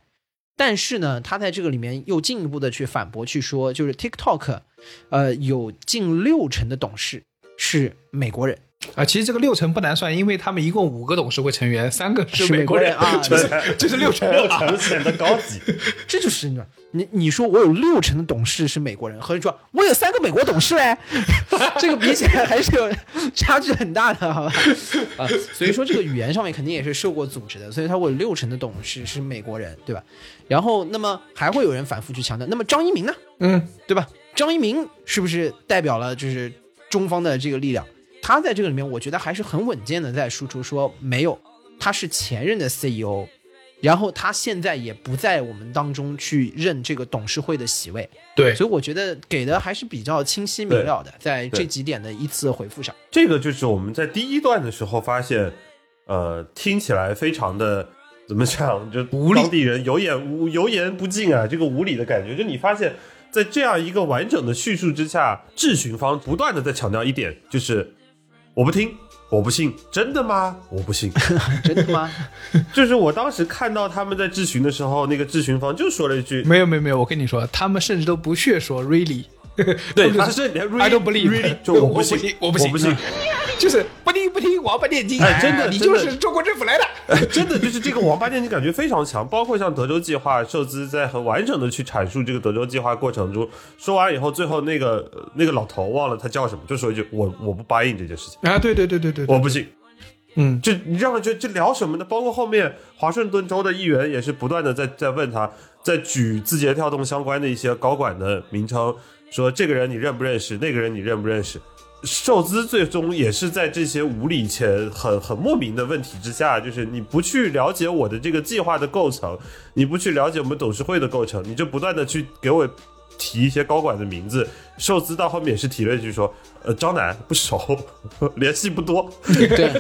但是呢，他在这个里面又进一步的去反驳，去说就是 TikTok，呃，有近六成的董事是美国人，啊，其实这个六成不难算，因为他们一共五个董事会成员，三个是美美国国人啊就是就是六成六啊。成显得高级。这就是你你你说我有六成的董事是美国人，和你说我有三个美国董事哎，这个比起来还是有差距很大的，好吧？啊，所以说这个语言上面肯定也是受过组织的，所以他我有六成的董事是美国人，对吧？然后那么还会有人反复去强调，那么张一鸣呢？嗯，对吧？张一鸣是不是代表了就是中方的这个力量？他在这个里面，我觉得还是很稳健的在输出说没有，他是前任的 CEO，然后他现在也不在我们当中去任这个董事会的席位，对，所以我觉得给的还是比较清晰明了的，在这几点的一次回复上。这个就是我们在第一段的时候发现，呃，听起来非常的怎么讲，就无理当地人有眼无油盐不进啊，这个无理的感觉。就你发现，在这样一个完整的叙述之下，质询方不断的在强调一点，就是我不听，我不信，真的吗？我不信。真的吗？就是我当时看到他们在质询的时候，那个质询方就说了一句，没有没有没有，我跟你说，他们甚至都不屑说 really，对，他是他连 I don't believe，really 就我不信，我不信，我不信。就是不听不听，王八念经，哎真的你就是中国政府来的。真的就是这个王八念经感觉非常强，包括像德州计划，寿司在很完整的去阐述这个德州计划过程中，说完以后，最后那个呃那个老头忘了他叫什么，就说一句我我不答应这件事情，啊，对对对对对，对我不信。嗯，就你让他觉得这聊什么呢？包括后面华盛顿州的议员也是不断的在在问他，在举字节跳动相关的一些高管的名称，说这个人你认不认识，那个人你认不认识。受资最终也是在这些无理且很很莫名的问题之下，就是你不去了解我的这个计划的构成，你不去了解我们董事会的构成，你就不断的去给我提一些高管的名字。寿司到后面也是提了一句说，呃，张楠不熟，联系不多。对，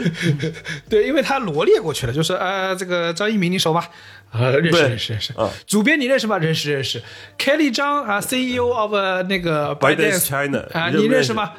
对，因为他罗列过去了，就是呃，这个张一鸣你熟吗？啊，认识认识认识啊。主编你认识吗？认识认识。Kelly 张啊，CEO of 呃那个 ByteDance ByteDance China 啊，你认识吗？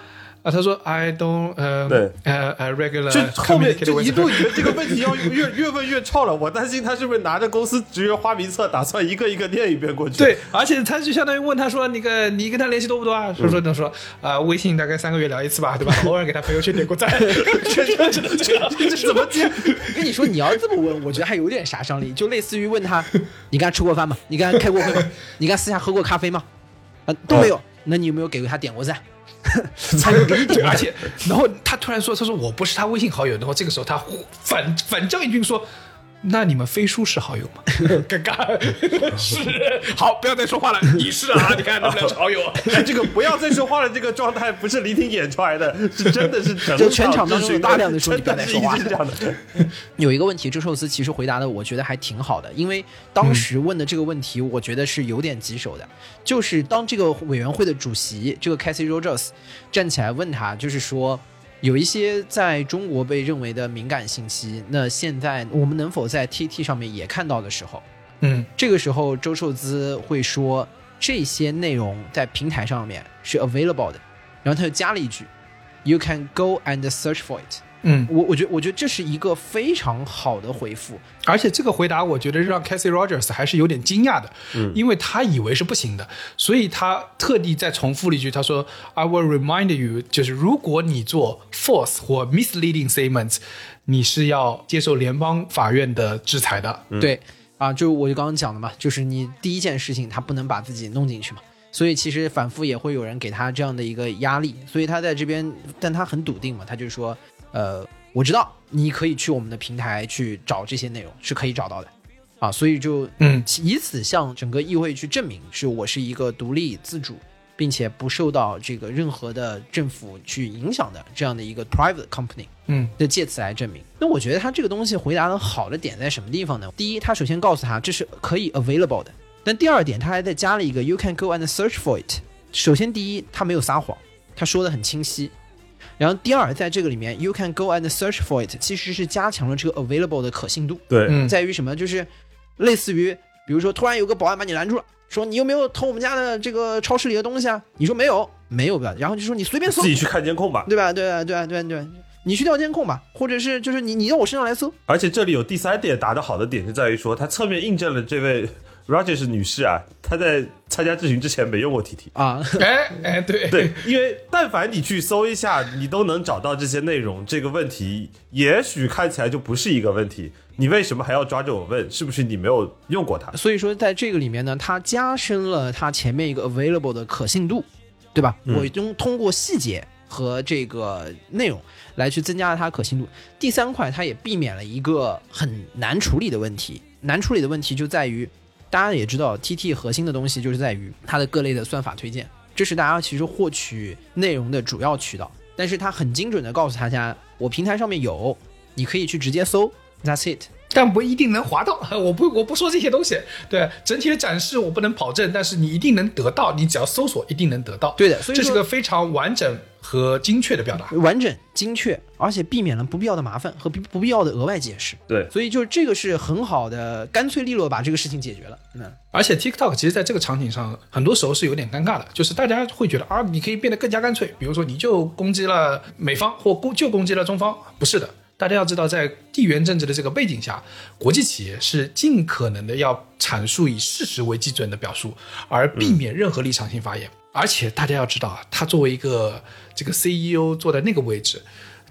啊，他说 I don't 呃对呃呃 regular 就后面就一度以为这个问题要越越问越臭了，我担心他是不是拿着公司职员花名册，打算一个一个念一遍过去。对，而且他就相当于问他说：“那个你跟他联系多不多啊？”说说他说啊，微信大概三个月聊一次吧，对吧？偶尔给他朋友圈点过赞，这这这这这怎么接？跟你说，你要这么问，我觉得还有点杀伤力，就类似于问他，你跟他吃过饭吗？你跟他开过会吗？你跟他私下喝过咖啡吗？啊，都没有。那你有没有给他点过赞？才有给你点。而且，然后他突然说：“他说我不是他微信好友。”然后这个时候他反反将一军说：“那你们飞书是好友吗？” 尴尬，是好，不要再说话了。你是啊，你看他们俩是好友。哎，这个不要再说话了，这个状态不是李挺演出来的，是真的是整就全场当中有大量的说你不要再说话是这样的。有一个问题，周寿司其实回答的我觉得还挺好的，因为当时问的这个问题，我觉得是有点棘手的，就是当这个委员会的主席这个 Casey Rogers 站起来问他，就是说有一些在中国被认为的敏感信息，那现在我们能否在 TT 上面也看到的时候，嗯这个时候周寿资会说这些内容在平台上面是 available 的，然后他就加了一句，You can go and search for it。嗯，我我觉得我觉得这是一个非常好的回复。而且这个回答，我觉得让 Cassie Rogers 还是有点惊讶的，嗯，因为他以为是不行的，所以他特地再重复了一句，他说：“I will remind you，就是如果你做 false 或 misleading statements，你是要接受联邦法院的制裁的。对啊，就我就刚刚讲的嘛，就是你第一件事情他不能把自己弄进去嘛，所以其实反复也会有人给他这样的一个压力，所以他在这边，但他很笃定嘛，他就说，呃，我知道你可以去我们的平台去找这些内容，是可以找到的，啊，所以就嗯以此向整个议会去证明，是我是一个独立自主。并且不受到这个任何的政府去影响的这样的一个 private company，嗯，就借此来证明。那我觉得他这个东西回答的好的点在什么地方呢？第一，他首先告诉他这是可以 available 的，但第二点，他还再加了一个 you can go and search for it。首先，第一，他没有撒谎，他说的很清晰。然后第二，在这个里面，you can go and search for it，其实是加强了这个 available 的可信度。对，嗯在于什么？就是类似于，比如说突然有个保安把你拦住了，说你有没有偷我们家的这个超市里的东西啊？你说没有，没有吧？然后就说你随便搜自，己去看监控吧。对吧？对啊，对啊，对啊，对啊，你去调监控吧，或者是就是你你到我身上来搜，而且这里有第三点打得好的点，就在于说，它侧面印证了这位 Rogers 女士啊，她在参加咨询之前没用过 TT。啊，哎哎，对对，因为但凡你去搜一下，你都能找到这些内容。这个问题也许看起来就不是一个问题，你为什么还要抓着我问？是不是你没有用过它？所以说在这个里面呢，它加深了它前面一个 available 的可信度，对吧？我用通过细节和这个内容来去增加了它可信度。第三块，它也避免了一个很难处理的问题。难处理的问题就在于，大家也知道，TT 核心的东西就是在于它的各类的算法推荐，这是大家其实获取内容的主要渠道。但是它很精准的告诉大家，我平台上面有，你可以去直接搜，That's it。但不一定能划到。我不我不说这些东西，对整体的展示我不能保证，但是你一定能得到，你只要搜索一定能得到。对的所以这是个非常完整和精确的表达。完整、精确，而且避免了不必要的麻烦和不不必要的额外解释。对，所以就是这个是很好的，干脆利落把这个事情解决了。嗯，而且 TikTok 其实在这个场景上，很多时候是有点尴尬的，就是大家会觉得啊，你可以变得更加干脆，比如说你就攻击了美方或攻就攻击了中方，不是的。大家要知道，在地缘政治的这个背景下，国际企业是尽可能的要阐述以事实为基准的表述，而避免任何立场性发言。而且大家要知道啊，他作为一个这个 CEO 坐在那个位置，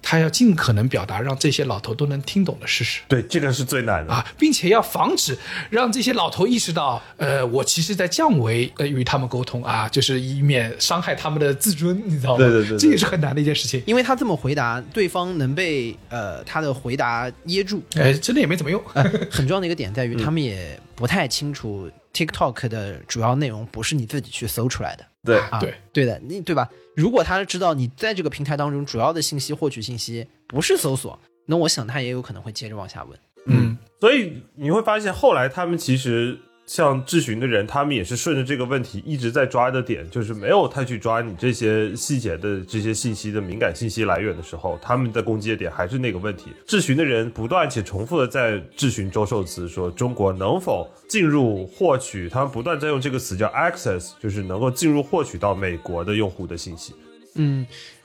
他要尽可能表达让这些老头都能听懂的事实。对，这个是最难的。啊，并且要防止让这些老头意识到，呃，我其实在降维呃与他们沟通啊，就是以免伤害他们的自尊，你知道吗？对对对对这也是很难的一件事情。因为他这么回答，对方能被呃他的回答噎住。哎，真的也没怎么用。呃，很重要的一个点在于，他们也不太清楚 TikTok 的主要内容不是你自己去搜出来的。对，啊，对对的，你对吧？如果他知道你在这个平台当中主要的信息获取信息不是搜索，那我想他也有可能会接着往下问。嗯，所以你会发现，后来他们其实像质询的人，他们也是顺着这个问题一直在抓的点，就是没有太去抓你这些细节的这些信息的敏感信息来源的时候，他们的攻击的点还是那个问题。质询的人不断且重复的在质询周受资，说中国能否进入获取，他们不断在用这个词叫 access，就是能够进入获取到美国的用户的信息。嗯，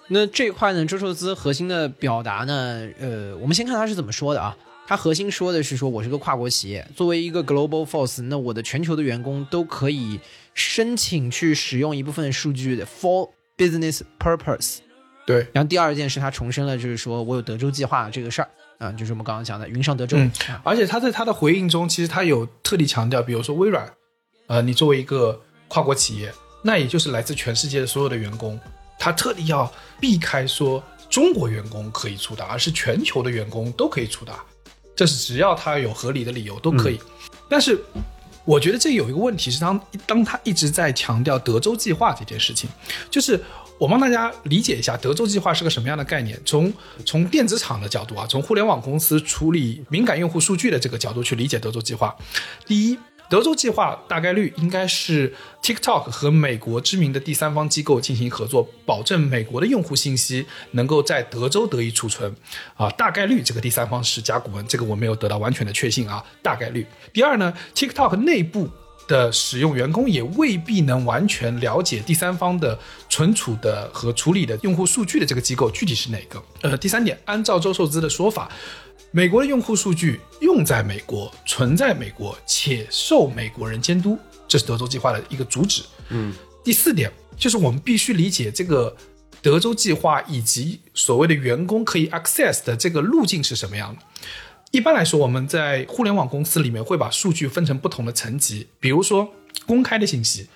那这块呢，周受资核心的表达呢，呃，我们先看他是怎么说的啊。他核心说的是说，我是个跨国企业，作为一个 global force，那我的全球的员工都可以申请去使用一部分数据的 for business purpose。对，然后第二件事，他重申了就是说我有德州计划这个事儿啊，就是我们刚刚讲的云上德州。嗯啊而且他在他的回应中，其实他有特地强调，比如说微软，呃，你作为一个跨国企业，那也就是来自全世界的所有的员工，他特地要避开说中国员工可以出达，而是全球的员工都可以出达，这是只要他有合理的理由都可以。但是我觉得这有一个问题是当当他一直在强调德州计划这件事情，就是我帮大家理解一下德州计划是个什么样的概念。从从电子厂的角度啊，从互联网公司处理敏感用户数据的这个角度去理解德州计划。第一，德州计划大概率应该是 TikTok 和美国知名的第三方机构进行合作，保证美国的用户信息能够在德州得以储存。啊，大概率这个第三方是甲骨文，这个我没有得到完全的确信啊，大概率。第二呢，TikTok 内部。的使用员工也未必能完全了解第三方的存储的和处理的用户数据的这个机构具体是哪个。呃，第三点，按照周受资的说法，美国的用户数据用在美国，存在美国，且受美国人监督，这是德州计划的一个主旨。嗯，第四点就是我们必须理解这个德州计划以及所谓的员工可以 access 的这个路径是什么样的。一般来说，我们在互联网公司里面会把数据分成不同的层级，比如说公开的信息，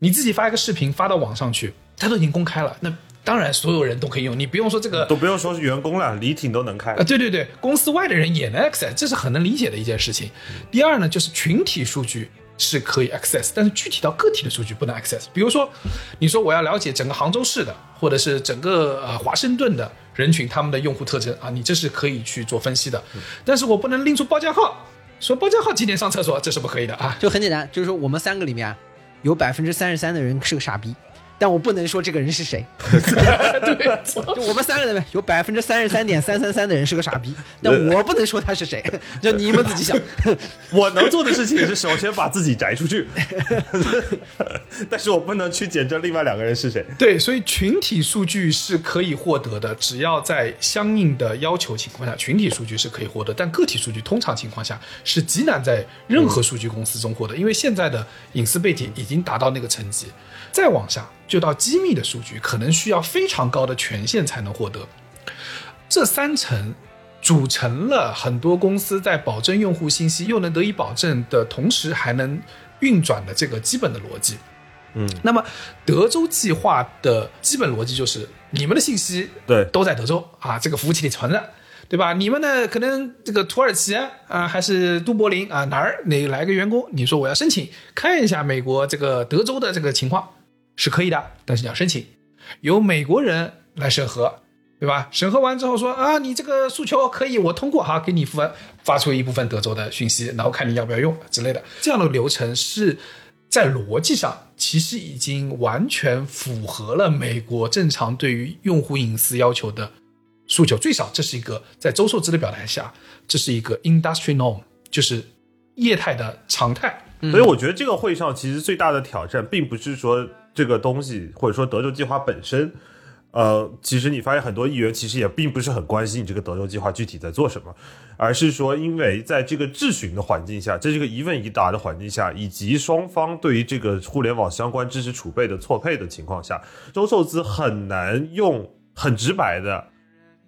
你自己发一个视频发到网上去，它都已经公开了，那当然所有人都可以用，你不用说这个都不用说是员工了，李挺都能开啊，。对对对，公司外的人也能 access，这是很能理解的一件事情。第二呢，就是群体数据是可以 access，但是具体到个体的数据不能 access。比如说，你说我要了解整个杭州市的，或者是整个呃华盛顿的人群他们的用户特征啊，你这是可以去做分析的，但是我不能拎出包间号，说包间号几点上厕所，这是不可以的啊。就很简单，就是说我们三个里面啊，有百分之三十三的人是个傻逼，但我不能说这个人是谁。对就我们三个人呗有百分之三十三点三三三的人是个傻逼，但我不能说他是谁，就你们自己想。我能做的事情是首先把自己摘出去，但是我不能去检证另外两个人是谁。对，所以群体数据是可以获得的，只要在相应的要求情况下，群体数据是可以获得，但个体数据通常情况下是极难在任何数据公司中获得，因为现在的隐私背景已经达到那个层级，再往下就到机密的数据，可能需要非常高的权限才能获得。这三层组成了很多公司在保证用户信息又能得以保证的同时，还能运转的这个基本的逻辑。嗯，那么德州计划的基本逻辑就是，你们的信息对都在德州啊，这个服务器里存着，对吧？你们呢，可能这个土耳其啊，还是都柏林啊，哪儿哪来个员工，你说我要申请看一下美国这个德州的这个情况是可以的，但是你要申请，由美国人来审核，对吧？审核完之后说啊，你这个诉求可以，我通过，好，给你发发出一部分德州的讯息，然后看你要不要用之类的。这样的流程是在逻辑上其实已经完全符合了美国正常对于用户隐私要求的诉求，最少这是一个在周受资的表态下，这是一个 industry norm，就是业态的常态。所以我觉得这个会上其实最大的挑战，并不是说这个东西或者说德州计划本身。呃，其实你发现很多议员其实也并不是很关心你这个德州计划具体在做什么，而是说，因为在这个质询的环境下，在这个一问一答的环境下，以及双方对于这个互联网相关知识储备的错配的情况下，周受资很难用很直白的、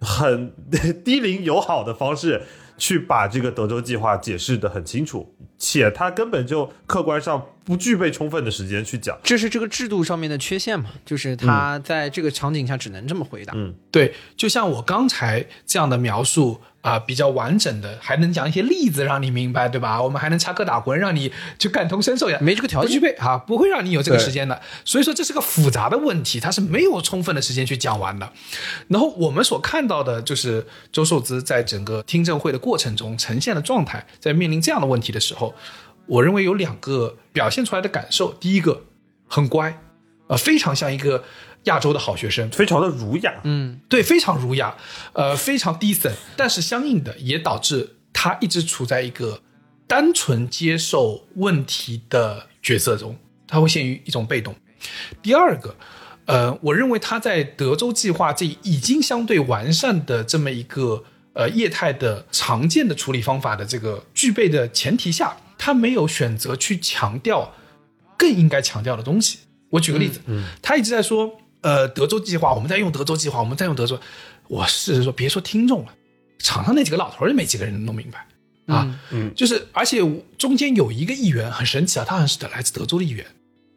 很 低龄友好的方式去把这个德州计划解释的很清楚，且他根本就客观上不具备充分的时间去讲。这是这个制度上面的缺陷嘛？就是他在这个场景下只能这么回答。嗯对，就像我刚才这样的描述啊、比较完整的，还能讲一些例子让你明白，对吧？我们还能插科打诨，让你就感同身受呀。没这个条件不具备啊，不会让你有这个时间的。所以说这是个复杂的问题，它是没有充分的时间去讲完的。然后我们所看到的就是周受资在整个听证会的过程中呈现的状态，在面临这样的问题的时候，我认为有两个表现出来的感受。第一个，很乖，呃，非常像一个亚洲的好学生，非常的儒雅，嗯，对，非常儒雅，呃，非常 decent，但是相应的也导致他一直处在一个单纯接受问题的角色中，他会陷于一种被动。第二个，呃，我认为他在德州计划这已经相对完善的这么一个呃业态的常见的处理方法的这个具备的前提下，他没有选择去强调更应该强调的东西。我举个例子，嗯他一直在说，呃，德州计划，我们在用德州计划，我们在用德州。我是说，别说听众了，场上那几个老头儿也没几个人能弄明白啊。嗯就是，而且中间有一个议员很神奇啊，他好像是来自德州的议员，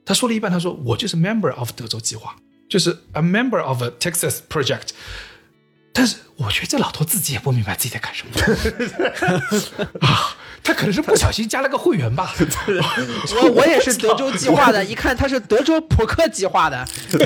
他说了一半，他说我就是 member of 德州计划，就是 a member of a Texas project。但是我觉得这老头自己也不明白自己在干什么 啊，他可能是不小心加了个会员吧。我我也是德州计划的，一看他是德州扑克计划的，德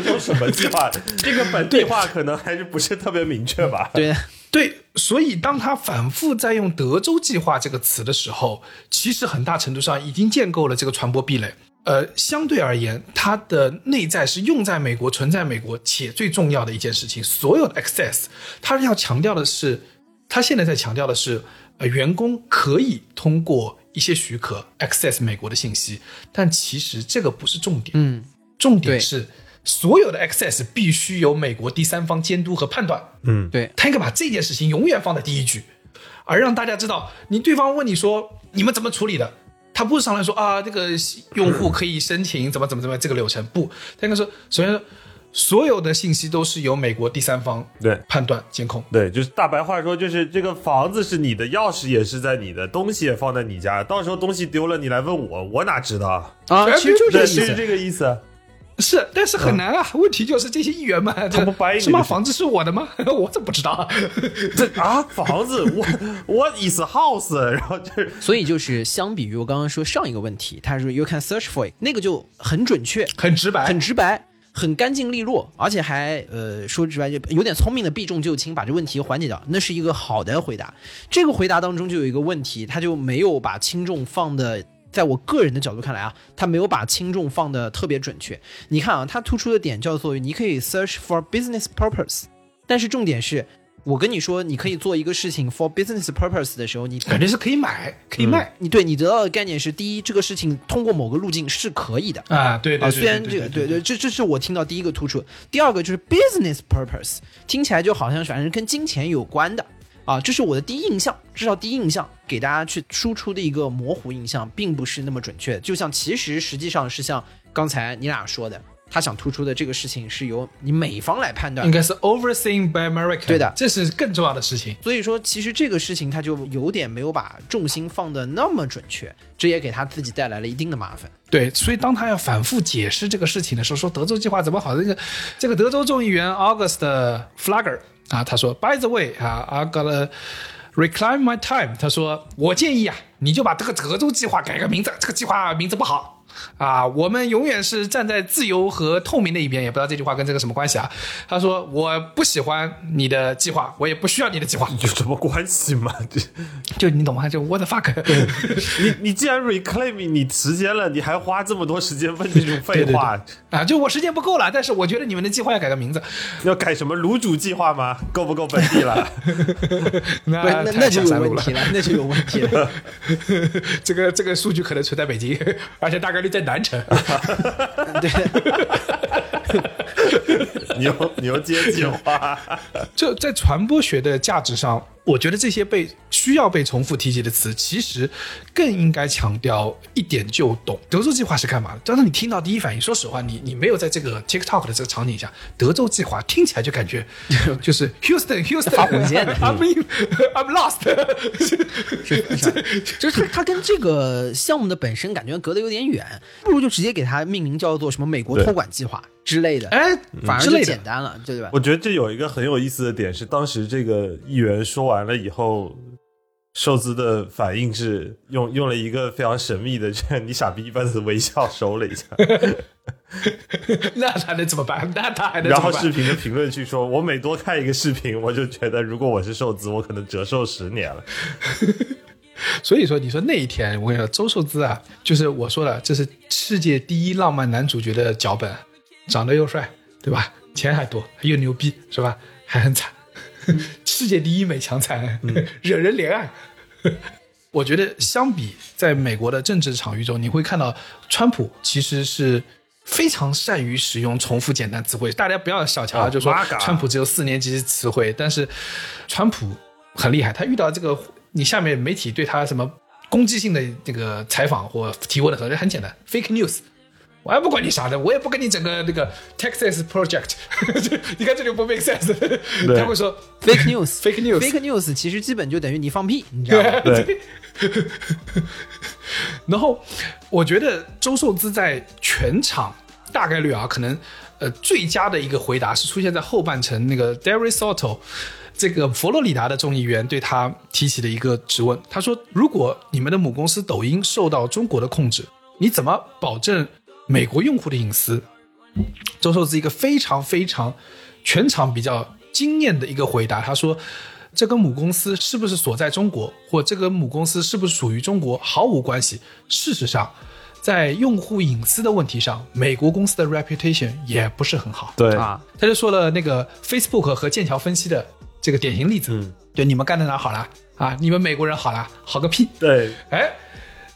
州什么计划？这个本地化可能还是不是特别明确吧？对，对，所以当他反复在用“德州计划”这个词的时候，其实很大程度上已经建构了这个传播壁垒。呃，相对而言，它的内在是用在美国、存在美国，且最重要的一件事情，所有的 access，它要强调的是，它现在在强调的是，呃，员工可以通过一一些许可 access 美国的信息，但其实这个不是重点，嗯，重点是所有的 access 必须由美国第三方监督和判断。嗯对，他应该把这件事情永远放在第一句，而让大家知道，你对方问你说你们怎么处理的，他不是上来说啊，这个用户可以申请怎么怎么怎么这个流程，不，他应该说，首先说所有的信息都是由美国第三方对判断监控。对，就是大白话说，就是这个房子是你的，钥匙也是在你的，东西也放在你家，到时候东西丢了，你来问我，我哪知道啊？其实就是这，个意思。是但是很难啊。问题就是这些议员们，他不掰你是吗？的房子是我的吗？我怎么不知道啊？这啊，房子，我我 is house，然后就是 所以就是相比于我刚刚说上一个问题，他说 you can search for it，那个就很准确，很直白，很直白，很干净利落，而且还呃说直白就有点聪明的避重就轻，把这问题缓解掉，那是一个好的回答。这个回答当中就有一个问题，他就没有把轻重放的。在我个人的角度看来啊，他没有把轻重放的特别准确。你看啊，他突出的点叫做你可以 search for business purpose，但是重点是我跟你说，你可以做一个事情 for business purpose 的时候，你肯定是可以买，可以卖、你对你得到的概念是：第一，这个事情通过某个路径是可以的啊。对对啊，对虽然这个对对对这这是我听到第一个突出。第二个就是 business purpose，听起来就好像反正跟金钱有关的啊，这是我的第一印象，至少第一印象给大家去输出的一个模糊印象，并不是那么准确。就像其实实际上是像刚才你俩说的，他想突出的这个事情是由你美方来判断应。该是 overseen by America。对的这是更重要的事情。所以说，其实这个事情他就有点没有把重心放的那么准确，这也给他自己带来了一定的麻烦。对，所以当他要反复解释这个事情的时候，说德州计划怎么好，这个这个德州众议员 August Flagger 啊，他说，By the way 啊，I gotta reclaim my time。他说，我建议啊，你就把这个德州计划改个名字，这个计划名字不好。啊，我们永远是站在自由和透明的一边，也不知道这句话跟这个什么关系啊。他说：“我不喜欢你的计划，我也不需要你的计划。有什么关系吗？这 就你懂吗？就 what the fuck？你你既然 reclaim 你时间了，你还花这么多时间问这种废话，啊，就我时间不够了，但是我觉得你们的计划要改个名字。要改什么卤煮计划吗？够不够本地了？那，那那就有问题了，那就有问题了。这个这个数据可能存在北京，而且大概率在南城。对，牛牛街计划，就在传播学的价值上，我觉得这些被需要被重复提及的词，其实更应该强调一点就懂。德州计划是干嘛的？当时你听到第一反应，说实话，你你没有在这个 TikTok 的这个场景下，德州计划听起来就感觉 就是 Houston Houston 发火箭的 I'm in, I'm lost 就是它它跟这个项目的本身感觉隔得有点远，不如就直接给它命名叫做什么美国托管计划之类的，哎反而就简单了，对吧？我觉得这有一个很有意思的点是，当时这个议员说完了以后，寿司的反应是用用了一个非常神秘的这你傻逼一般的微笑收了一下，那他能怎么办？那他还能然后怎么办？视频的评论区说：“我每多看一个视频，我就觉得如果我是寿司，我可能折寿十年了。所以说，你说那一天，我跟你说，周寿资啊，就是我说了，这是世界第一浪漫男主角的脚本，长得又帅，对吧？钱还多，又牛逼，是吧？还很惨，世界第一美强惨，惹人怜爱。我觉得相比在美国的政治场域中，你会看到川普其实是非常善于使用重复简单词汇。大家不要小瞧就说川普只有四年级词汇，但是川普很厉害，他遇到这个你下面媒体对他什么攻击性的这个采访或提问的时候，就很简单，fake news。我还不管你啥的，我也不跟你整个那个 Texas Project，你看这就不 make sense。他会说 fake news fake news fake news 其实基本就等于你放屁，你知道吗？对，然后我觉得周受资在全场大概率啊，可能呃最佳的一个回答是出现在后半程，那个 Derry Soto 这个佛罗里达的众议员对他提起的一个质问，他说：如果你们的母公司抖音受到中国的控制，你怎么保证美国用户的隐私？周受资一个非常非常全场比较惊艳的一个回答，他说：“这跟母公司是不是所在中国，或这个母公司是不是属于中国毫无关系。事实上，在用户隐私的问题上，美国公司的 reputation 也不是很好。”对啊，他就说了那个 Facebook 和剑桥分析的这个典型例子，嗯就你们干的哪好啦？啊，你们美国人好啦，好个屁！对，哎，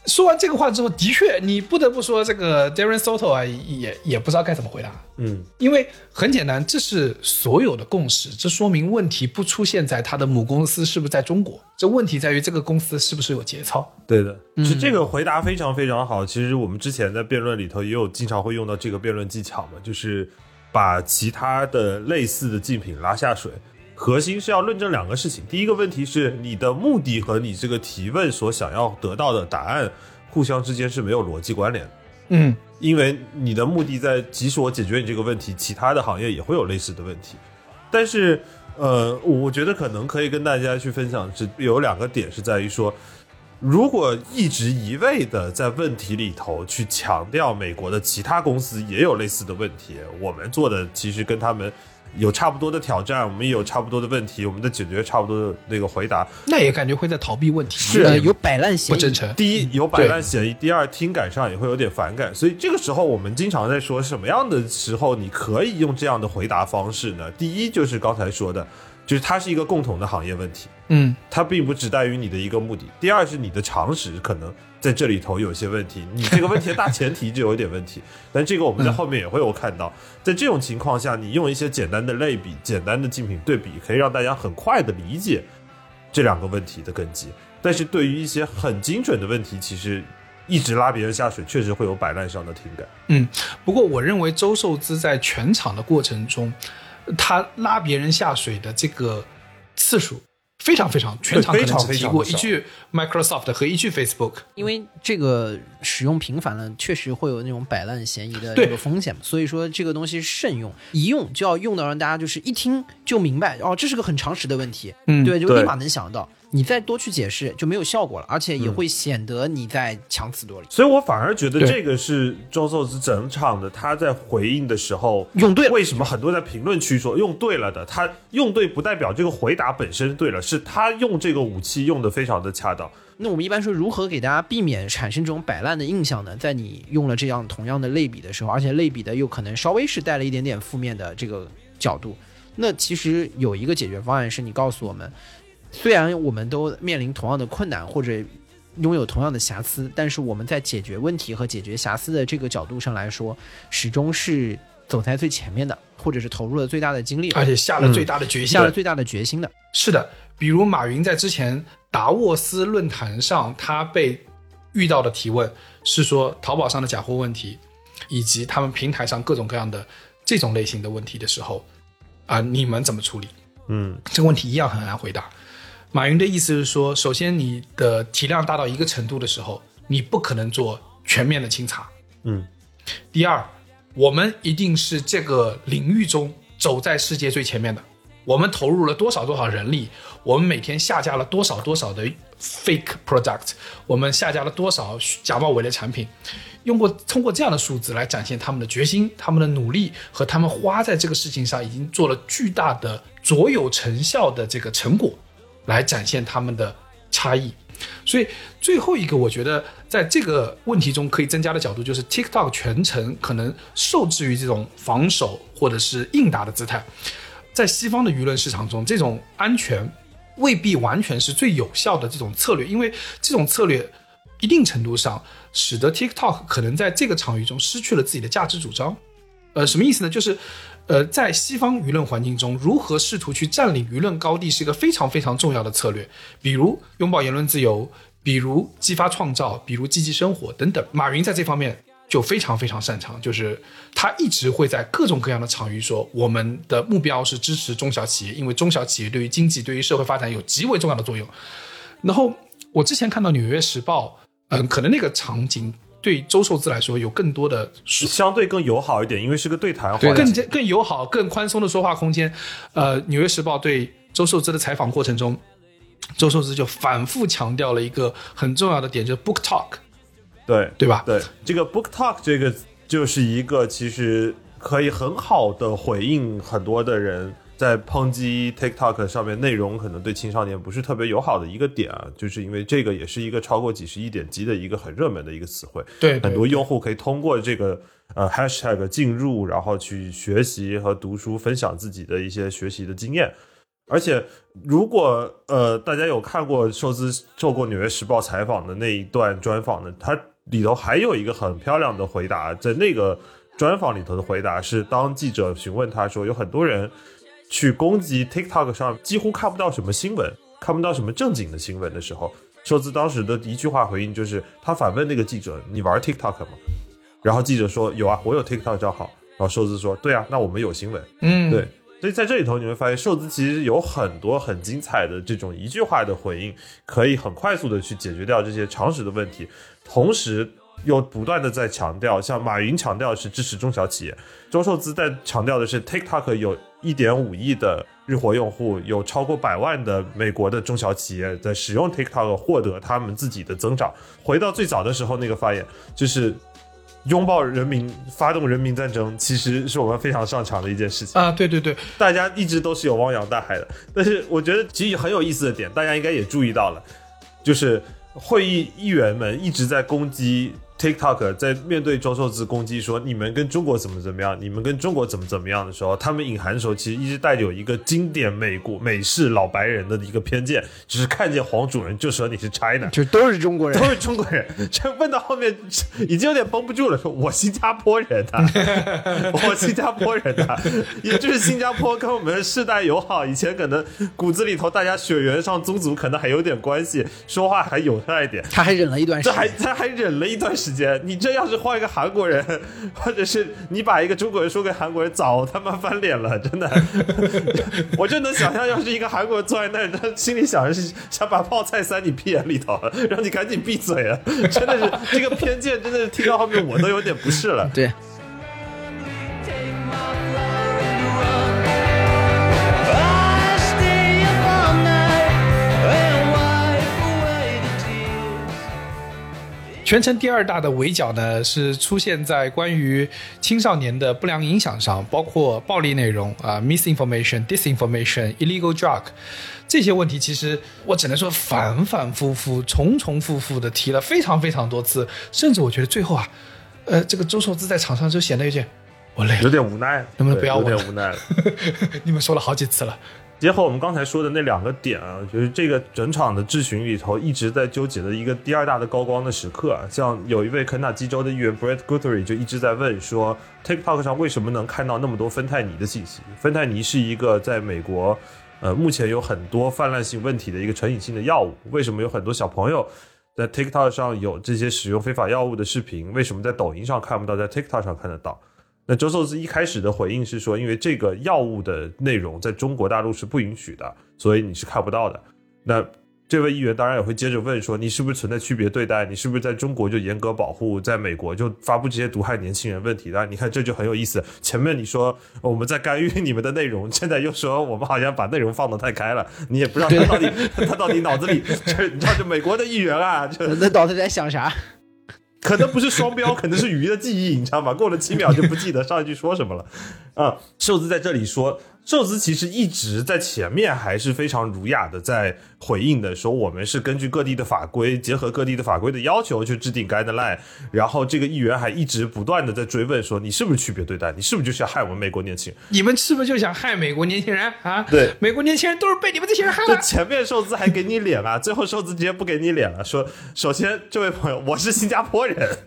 说完这个话之后，的确，你不得不说这个 Darren Soto 啊，也也不知道该怎么回答。嗯，因为很简单，这是所有的共识，这说明问题不出现在他的母公司是不是在中国，这问题在于这个公司是不是有节操。对的，是这个回答非常非常好。其实我们之前在辩论里头也有经常会用到这个辩论技巧嘛，就是把其他的类似的竞品拉下水。核心是要论证两个事情，第一个问题是你的目的和你这个提问所想要得到的答案互相之间是没有逻辑关联的。嗯，因为你的目的在，即使我解决你这个问题，其他的行业也会有类似的问题。但是，呃，我觉得可能可以跟大家去分享，是有两个点是在于说，如果一直一味的在问题里头去强调美国的其他公司也有类似的问题，我们做的其实跟他们有差不多的挑战，我们也有差不多的问题，我们的解决差不多的那个回答。那也感觉会在逃避问题，是呃，有摆烂嫌疑。不真诚。第一有摆烂嫌疑，第二听感上也会有点反感，所以这个时候我们经常在说什么样的时候你可以用这样的回答方式呢？第一就是刚才说的，就是它是一个共同的行业问题，嗯，它并不只在于你的一个目的。第二是你的常识可能在这里头有些问题，你这个问题的大前提就有点问题。但这个我们在后面也会有看到，在这种情况下，你用一些简单的类比、简单的竞品对比，可以让大家很快的理解这两个问题的根基。但是对于一些很精准的问题，其实一直拉别人下水，确实会有摆烂上的听感。嗯，不过我认为周受资在全场的过程中，他拉别人下水的这个次数非常非常，全场可能只提过一句 Microsoft 和一句 Facebook。因为这个使用频繁了，确实会有那种摆烂嫌疑的对。这个风险嘛，所以说这个东西慎用，一用就要用到让大家就是一听就明白，哦，这是个很常识的问题，嗯对，就立马能想到，你再多去解释就没有效果了，而且也会显得你在强词夺理。所以我反而觉得这个是周寿之整场的他在回应的时候用对了为什么很多在评论区说用对了的？他用对不代表这个回答本身对了，是他用这个武器用的非常的恰当。那我们一般说如何给大家避免产生这种摆烂的印象呢？在你用了这样同样的类比的时候，而且类比的又可能稍微是带了一点点负面的这个角度，那其实有一个解决方案是你告诉我们，虽然我们都面临同样的困难或者拥有同样的瑕疵，但是我们在解决问题和解决瑕疵的这个角度上来说，始终是走在最前面的，或者是投入了最大的精力，而且下了最大的决心。下了最大的决心的。是的，比如马云在之前达沃斯论坛上，他被遇到的提问是说淘宝上的假货问题，以及他们平台上各种各样的这种类型的问题的时候，啊、你们怎么处理？嗯，这个问题一样很难回答。马云的意思是说，首先你的体量大到一个程度的时候，你不可能做全面的清查。嗯。第二，我们一定是这个领域中走在世界最前面的。我们投入了多少多少人力，我们每天下架了多少多少的 fake product，我们下架了多少假冒伪劣产品，用过通过这样的数字来展现他们的决心、他们的努力和他们花在这个事情上已经做了巨大的卓有成效的这个成果，来展现他们的差异。所以最后一个，我觉得在这个问题中可以增加的角度，就是 TikTok 全程可能受制于这种防守或者是应答的姿态。在西方的舆论市场中，这种安全未必完全是最有效的这种策略，因为这种策略一定程度上使得 TikTok 可能在这个场域中失去了自己的价值主张。呃，什么意思呢？就是，呃，在西方舆论环境中，如何试图去占领舆论高地是一个非常非常重要的策略。比如拥抱言论自由，比如激发创造，比如积极生活等等。马云在这方面就非常非常擅长，就是他一直会在各种各样的场域说，我们的目标是支持中小企业，因为中小企业对于经济、对于社会发展有极为重要的作用。然后我之前看到《纽约时报》，嗯，可能那个场景对周受资来说有更多的相对更友好一点，因为是个对谈话。更加更友好、更宽松的说话空间。呃，《纽约时报》对周受资的采访过程中，周受资就反复强调了一个很重要的点，就是 book talk，对对吧？对，这个 book talk 这个就是一个其实可以很好的回应很多的人在抨击 TikTok 上面内容可能对青少年不是特别友好的一个点啊，就是因为这个也是一个超过几十亿点击的一个很热门的一个词汇，对，很多用户可以通过这个呃 hashtag 进入，然后去学习和读书，分享自己的一些学习的经验。而且，如果呃大家有看过寿司受过《纽约时报》采访的那一段专访呢，它里头还有一个很漂亮的回答，在那个专访里头的回答是，当记者询问他说，有很多人去攻击 TikTok 上几乎看不到什么新闻，看不到什么正经的新闻的时候，寿司当时的一句话回应就是，他反问那个记者：“你玩 TikTok 吗？”然后记者说：“有啊，我有 TikTok 账号。”然后寿司说：“对啊，那我们有新闻。”嗯，对，所以在这里头你会发现，寿司其实有很多很精彩的这种一句话的回应，可以很快速的去解决掉这些常识的问题，同时又不断的在强调，像马云强调是支持中小企业，周受资在强调的是 TikTok 有一点五亿的日活用户，有超过百万的美国的中小企业在使用 TikTok 获得他们自己的增长。回到最早的时候那个发言，就是。拥抱人民，发动人民战争，其实是我们非常擅长的一件事情。啊，对对对，大家一直都是有汪洋大海的，但是我觉得其实很有意思的点，大家应该也注意到了，就是会议议员们一直在攻击 TikTok，在面对周受资攻击说你们跟中国怎么怎么样，你们跟中国怎么怎么样的时候，他们隐含的时候其实一直带有一个经典美国美式老白人的一个偏见，就是看见黄种人就说你是 China，就都是中国人都。是中国人，这问到后面已经有点绷不住了，说我新加坡人啊，我新加坡人啊，也就是新加坡跟我们世代友好，以前可能骨子里头大家血缘上宗族可能还有点关系，说话还友善一点。他还忍了一段时这还间，他还忍了一段时间，你这要是换一个韩国人，或者是你把一个中国人说给韩国人，早他妈翻脸了，真的。我就能想象，要是一个韩国人坐在那儿，他心里想着是想把泡菜塞你屁眼里头，让你赶紧闭嘴啊！真的是这个偏见，真的是听到后面我都有点不适了。对，全程第二大的围剿呢，是出现在关于青少年的不良影响上，包括暴力内容啊、misinformation、disinformation、illegal drug 这些问题。其实我只能说反反复复、重重复复的提了非常非常多次，甚至我觉得最后啊，呃，这个周受资在场上就显得有点我累有，点无奈，能不能不要我有点无奈了。你们说了好几次了。结合我们刚才说的那两个点啊，就是这个整场的质询里头一直在纠结的一个第二大的高光的时刻啊，像有一位肯塔基州的议员 Brett Guthrie 就一直在问说，TikTok 上为什么能看到那么多芬太尼的信息？芬太尼是一个在美国，呃，目前有很多泛滥性问题的一个成瘾性的药物，为什么有很多小朋友在 TikTok 上有这些使用非法药物的视频？为什么在抖音上看不到，在 TikTok 上看得到？那周受资一开始的回应是说，因为这个药物的内容在中国大陆是不允许的，所以你是看不到的。那这位议员当然也会接着问说，你是不是存在区别对待？你是不是在中国就严格保护，在美国就发布这些毒害年轻人问题的？你看这就很有意思。前面你说我们在干预你们的内容，现在又说我们好像把内容放得太开了，你也不知道他到底 他到底脑子里，这你知道，就美国的议员啊，就那脑子在想啥？可能不是双标，可能是鱼的记忆，你知道吗？过了七秒就不记得上一句说什么了。啊，寿司在这里说，寿司其实一直在前面还是非常儒雅的在回应的，说我们是根据各地的法规，结合各地的法规的要求去制定 guideline。然后这个议员还一直不断的在追问说，你是不是区别对待？你是不是就是要害我们美国年轻人？你们是不是就想害美国年轻人啊？对美国年轻人都是被你们这些人害的。就前面寿司还给你脸了，最后寿司直接不给你脸了，说首先这位朋友我是新加坡人，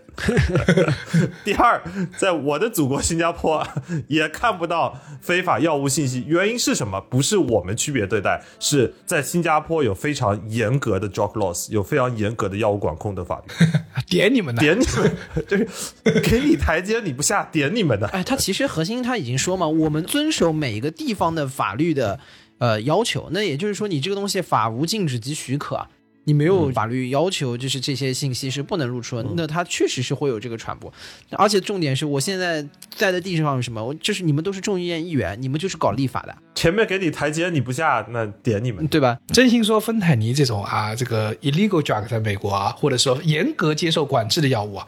第二在我的祖国新加坡也看不到非法药物信息，原因是什么？不是我们区别对待，是在新加坡有非常严格的 drug laws，有非常严格的药物管控的法律，点你们的，点你们就是给你台阶你不下，点你们的。哎，他其实核心他已经说嘛，我们遵守每一个地方的法律的呃要求，那也就是说你这个东西法无禁止即许可啊。你没有法律要求，就是这些信息是不能露出的，那它确实是会有这个传播。而且重点是我现在在的地方是什么？我就是你们都是众议院议员，你们就是搞立法的，前面给你台阶你不下，那点你们。对吧？真心说，芬太尼这种啊，这个 illegal drug 在美国啊，或者说严格接受管制的药物啊，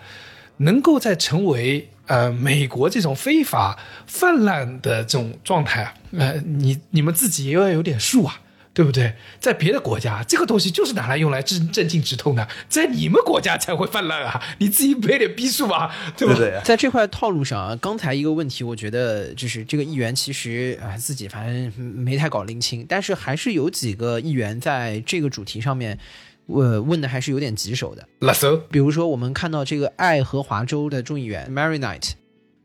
能够在成为呃美国这种非法泛滥的这种状态啊，呃，你你们自己也要有点数啊。对不对？在别的国家，这个东西就是拿来用来镇镇静止痛的，在你们国家才会泛滥啊！你自己赔点逼数吧，对不？对。在这块套路上啊，刚才一个问题，我觉得就是这个议员其实啊自己反正没太搞拎清，但是还是有几个议员在这个主题上面，呃，问的还是有点棘手的。比如说，我们看到这个爱荷华州的众议员 Mary Knight，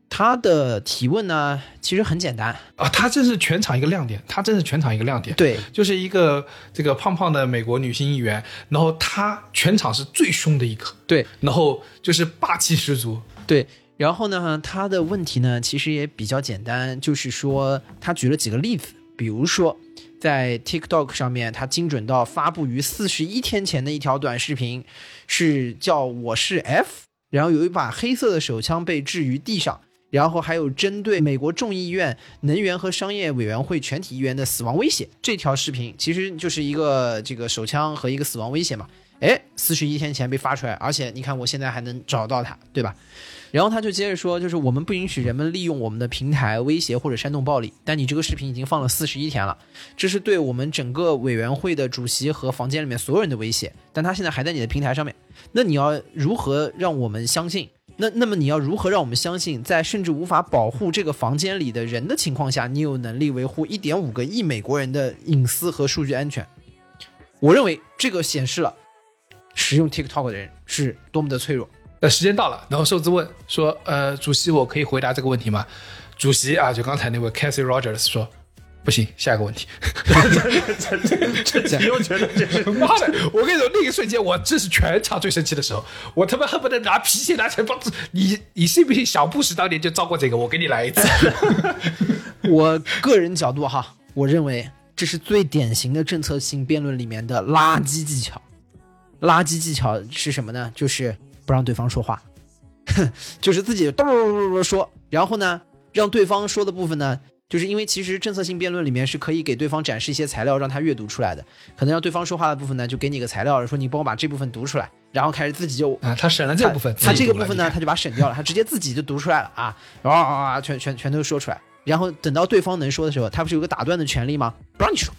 他的提问呢其实很简单，啊，他这是全场一个亮点，他真是全场一个亮点。对，就是一个这个胖胖的美国女性议员，然后她全场是最凶的一个，对，然后就是霸气十足。对。然后呢，他的问题呢其实也比较简单，就是说他举了几个例子，比如说在 TikTok 上面，他精准到发布于四十一天前的一条短视频，是叫我是 F，然后有一把黑色的手枪被置于地上。然后还有针对美国众议院能源和商业委员会全体议员的死亡威胁，这条视频其实就是一个这个手枪和一个死亡威胁嘛。哎，四十一天前被发出来，而且你看我现在还能找到它，对吧？然后他就接着说，就是我们不允许人们利用我们的平台威胁或者煽动暴力，但你这个视频已经放了四十一天了，这是对我们整个委员会的主席和房间里面所有人的威胁，但他现在还在你的平台上面，那你要如何让我们相信？那那么你要如何让我们相信，在甚至无法保护这个房间里的人的情况下，你有能力维护一点五个亿美国人的隐私和数据安全？我认为这个显示了使用 TikTok 的人是多么的脆弱。呃，时间到了，然后寿子问说：“呃，主席，我可以回答这个问题吗？”主席啊，就刚才那位 Cassie Rogers 说：“不行，下一个问题。你又觉得这是”妈的！我跟你说，那一瞬间，我这是全场最生气的时候，我他妈恨不得拿皮鞋拿起来帮你。你信不信？小布什当年就遭过这个，我给你来一次。我个人角度哈，我认为这是最典型的政策性辩论里面的垃圾技巧。垃圾技巧是什么呢？就是不让对方说话，就是自己咚咚咚咚说，然后呢，让对方说的部分呢，就是因为其实政策性辩论里面是可以给对方展示一些材料让他阅读出来的，可能让对方说话的部分呢，就给你个材料，说你帮我把这部分读出来，然后开始自己就啊，他省了这部分，他这个部分呢，他就把它省掉了，他直接自己就读出来了啊，啊啊啊，全全全都说出来，然后等到对方能说的时候，他不是有个打断的权利吗？不让你说，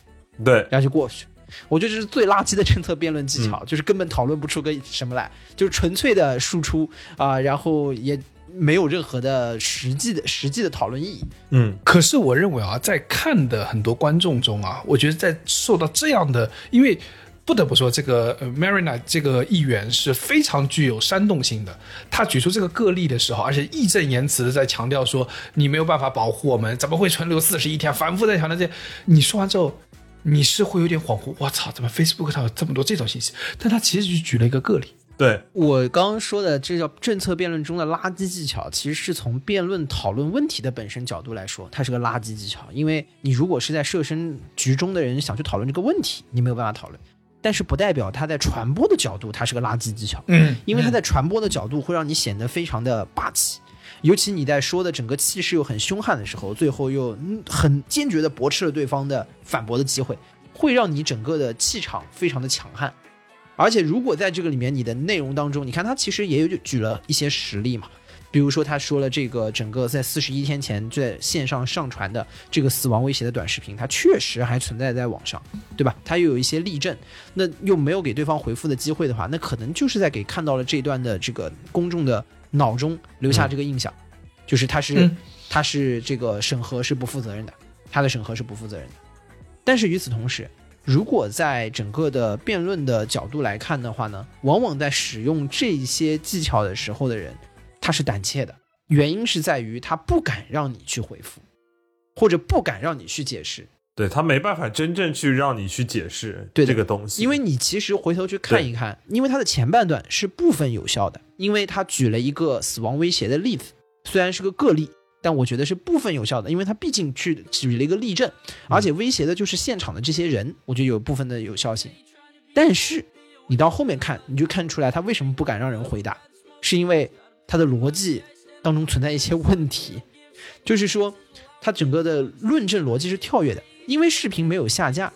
对，然后就过去。我觉得这是最垃圾的政策辩论技巧，就是根本讨论不出个什么来，就是纯粹的输出啊、然后也没有任何的实际的实际的讨论意义。嗯，可是我认为啊，在看的很多观众中啊，我觉得在受到这样的，因为不得不说，这个呃 Marina 这个议员是非常具有煽动性的。他举出这个个例的时候，而且义正言辞的在强调说，你没有办法保护我们，怎么会存留四十一天？反复在强调这。你说完之后，你是会有点恍惚，我操，怎么 Facebook 上有这么多这种信息？但他其实就举了一个个例。对，我刚刚说的这叫政策辩论中的垃圾技巧，其实是从辩论讨论问题的本身角度来说，它是个垃圾技巧。因为你如果是在设身局中的人想去讨论这个问题，你没有办法讨论，但是不代表它在传播的角度它是个垃圾技巧。嗯因为它在传播的角度会让你显得非常的霸气，尤其你在说的整个气势又很凶悍的时候，最后又嗯很坚决的驳斥了对方的反驳的机会，会让你整个的气场非常的强悍。而且如果在这个里面你的内容当中，你看他其实也有举了一些实例嘛，比如说他说了这个整个在四十一天前就在线上上传的这个死亡威胁的短视频，它确实还存在在网上，对吧？他又有一些例证，那又没有给对方回复的机会的话，那可能就是在给看到了这段的这个公众的脑中留下这个印象，就是他是、嗯他是这个审核是不负责任的，他的审核是不负责任的。但是与此同时，如果在整个的辩论的角度来看的话呢，往往在使用这些技巧的时候的人，他是胆怯的，原因是在于他不敢让你去回复，或者不敢让你去解释，对他没办法真正去让你去解释对这个东西，因为你其实回头去看一看，因为他的前半段是部分有效的，因为他举了一个死亡威胁的例子，虽然是个个例，但我觉得是部分有效的，因为他毕竟去举了一个例证，而且威胁的就是现场的这些人，我觉得有部分的有效性。但是你到后面看，你就看出来他为什么不敢让人回答，是因为他的逻辑当中存在一些问题，就是说他整个的论证逻辑是跳跃的，因为视频没有下架，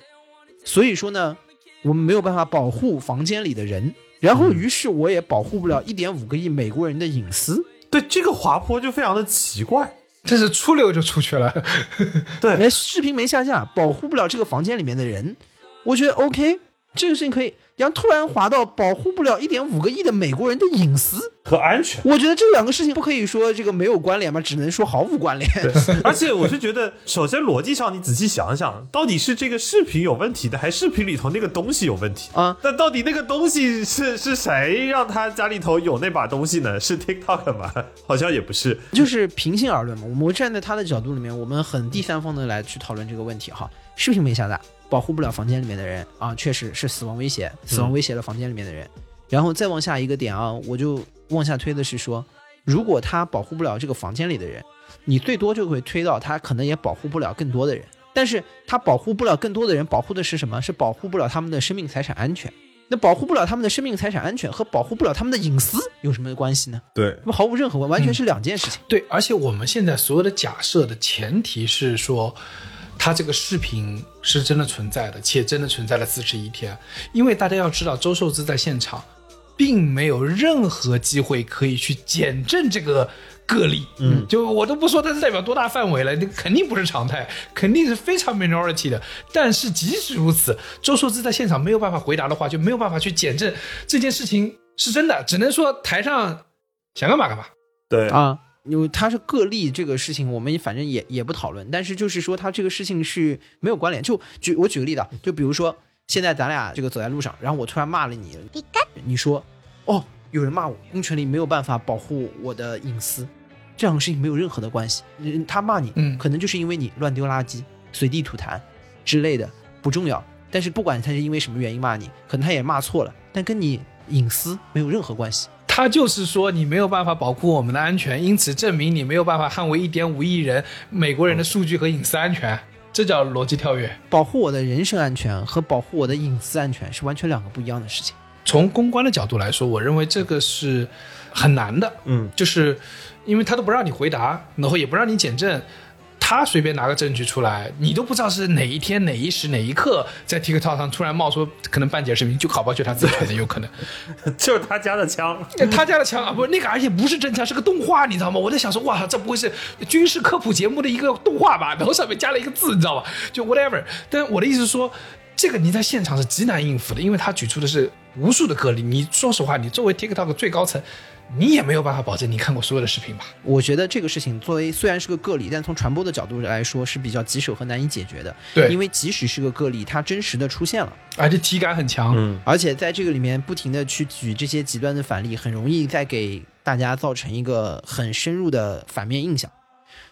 所以说呢，我们没有办法保护房间里的人，然后于是我也保护不了一点五个亿美国人的隐私。对这个滑坡就非常的奇怪。这是出溜就出去了。对没，视频没下架，保护不了这个房间里面的人，我觉得 OK，这个事情可以。然后突然滑到保护不了一点五个亿的美国人的隐私，和安全。我觉得这两个事情不可以说这个没有关联吗？只能说毫无关联。而且我是觉得，首先逻辑上你仔细想想，到底是这个视频有问题的，还是视频里头那个东西有问题啊？那到底那个东西是是谁让他家里头有那把东西呢？是 TikTok 吗？好像也不是。就是平心而论嘛，我们站在他的角度里面，我们很第三方的来去讨论这个问题哈。视频没下达，保护不了房间里面的人啊，确实是死亡威胁，死亡威胁了房间里面的人。然后再往下一个点啊，我就往下推的是说，如果他保护不了这个房间里的人，你最多就会推到他可能也保护不了更多的人。但是他保护不了更多的人，保护的是什么？是保护不了他们的生命财产安全。那保护不了他们的生命财产安全和保护不了他们的隐私有什么关系呢？对，那么毫无任何关，完全是两件事情。对，而且我们现在所有的假设的前提是说，他这个视频是真的存在的，且真的存在了四十一天。因为大家要知道，周受资在现场，并没有任何机会可以去检证这个个例。嗯，就我都不说它是代表多大范围了，那肯定不是常态，肯定是非常 minority 的。但是即使如此，周受资在现场没有办法回答的话，就没有办法去检证这件事情是真的，只能说台上想干嘛干嘛。对啊，因为它是个例，这个事情我们反正也也不讨论。但是就是说，它这个事情是没有关联。就举我举个例子啊，就比如说现在咱俩这个走在路上，然后我突然骂了你，你说哦，有人骂我，公权力没有办法保护我的隐私，这两个事情没有任何的关系。他骂你，嗯可能就是因为你乱丢垃圾、随地吐痰之类的，不重要。但是不管他是因为什么原因骂你，可能他也骂错了，但跟你隐私没有任何关系。他就是说你没有办法保护我们的安全，因此证明你没有办法捍卫一点五亿人美国人的数据和隐私安全，这叫逻辑跳跃。保护我的人身安全和保护我的隐私安全是完全两个不一样的事情。从公关的角度来说，我认为这个是很难的。嗯，就是因为他都不让你回答，然后也不让你检证，他随便拿个证据出来，你都不知道是哪一天哪一时哪一刻在 TikTok 上突然冒出可能半截视频，就搞不好就他自己传的，有可能。就是他家的枪。他家的枪啊，不是那个，而且不是真枪，是个动画，你知道吗？我在想说，哇，这不会是军事科普节目的一个动画吧？然后上面加了一个字，你知道吧？就 whatever。但我的意思是说，这个你在现场是极难应付的，因为他举出的是无数的个例。你说实话，你作为 TikTok 最高层，你也没有办法保证你看过所有的视频吧？我觉得这个事情作为虽然是个个例，但从传播的角度来说是比较棘手和难以解决的。对因为即使是个个例，它真实的出现了，而且体感很强。嗯，而且在这个里面不停的去举这些极端的反例，很容易再给大家造成一个很深入的反面印象。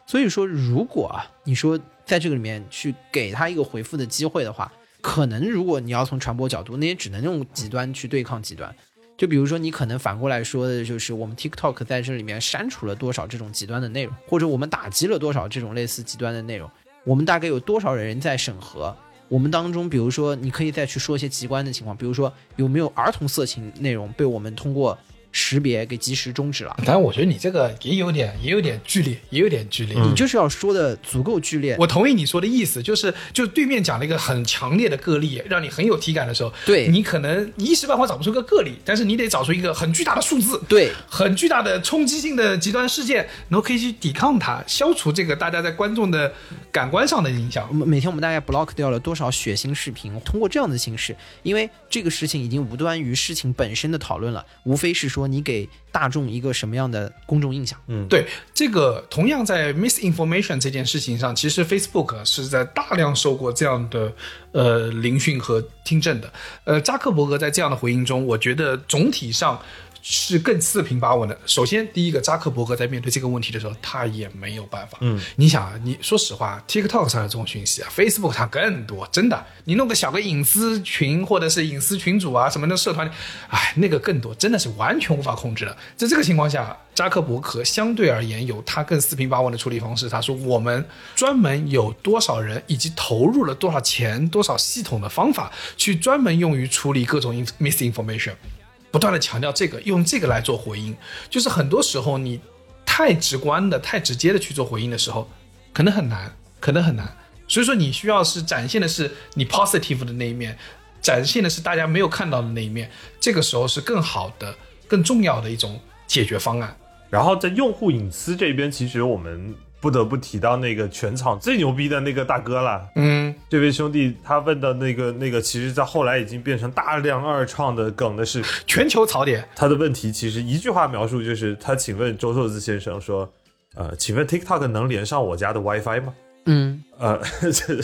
所以说，如果啊，你说在这个里面去给他一个回复的机会的话，可能如果你要从传播角度，那也只能用极端去对抗极端。就比如说，你可能反过来说的就是，我们 TikTok 在这里面删除了多少这种极端的内容，或者我们打击了多少这种类似极端的内容，我们大概有多少人在审核？我们当中，比如说，你可以再去说一些极端的情况，比如说有没有儿童色情内容被我们通过识别给及时终止了？但我觉得你这个也有点，也有点剧烈，也有点剧烈。你就是要说的足够剧烈。我同意你说的意思，就是就对面讲了一个很强烈的个例，让你很有体感的时候，对你可能你一时半会找不出个个例，但是你得找出一个很巨大的数字，对很巨大的冲击性的极端事件，然后可以去抵抗它，消除这个大家在观众的感官上的影响每天我们大概 block 掉了多少血腥视频？通过这样的形式，因为这个事情已经无端于事情本身的讨论了，无非是说说你给大众一个什么样的公众印象。嗯对这个，同样在 misinformation 这件事情上，其实 Facebook 是在大量受过这样的呃聆讯和听证的。呃，扎克伯格在这样的回应中，我觉得总体上是更四平八稳的。首先，第一个，扎克伯格在面对这个问题的时候，他也没有办法。嗯，你想啊，你说实话，TikTok 上的这种讯息啊，Facebook 上更多，真的，你弄个小个隐私群或者是隐私群主啊什么的社团里，哎，那个更多，真的是完全无法控制的。在这个情况下，扎克伯格相对而言有他更四平八稳的处理方式。他说，我们专门有多少人，以及投入了多少钱、多少系统的方法，去专门用于处理各种 misinformation。不断的强调这个，用这个来做回应，就是很多时候你太直观的、太直接的去做回应的时候，可能很难，可能很难。所以说，你需要是展现的是你 positive 的那一面，展现的是大家没有看到的那一面，这个时候是更好的、更重要的一种解决方案。然后在用户隐私这边，其实我们不得不提到那个全场最牛逼的那个大哥了，嗯，这位兄弟他问的那个那个，其实在后来已经变成大量二创的梗的是，全球槽点。他的问题其实一句话描述就是，他请问周寿子先生说，呃，请问 TikTok 能连上我家的 WiFi 吗？嗯，呃，这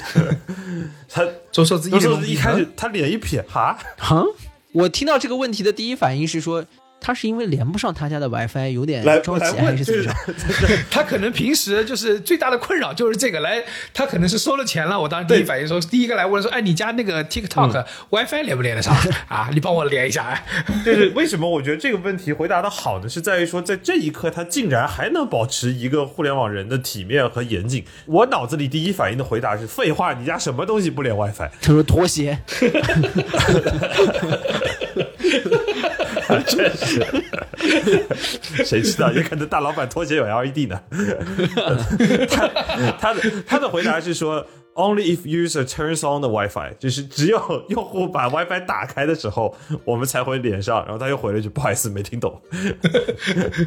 他周寿子一周寿脸一开始他脸一撇，哈，哈，我听到这个问题的第一反应是说，他是因为连不上他家的 WiFi，有点着急还是怎么着？他可能平时就是最大的困扰就是这个，来，他可能是收了钱了。我当时第一反应说，第一个来问说，哎，你家那个 TikTok、WiFi 连不连得上啊？你帮我连一下。哎 就是为什么我觉得这个问题回答的好呢？是在于说，在这一刻他竟然还能保持一个互联网人的体面和严谨。我脑子里第一反应的回答是：废话，你家什么东西不连 WiFi？他说拖鞋，确实，谁知道？也可能大老板拖鞋有 LED 呢。他他的他的回答是说，Only if user turns on the WiFi，就是只有用户把 WiFi 打开的时候，我们才会连上。然后他又回了一句：“不好意思，没听懂。”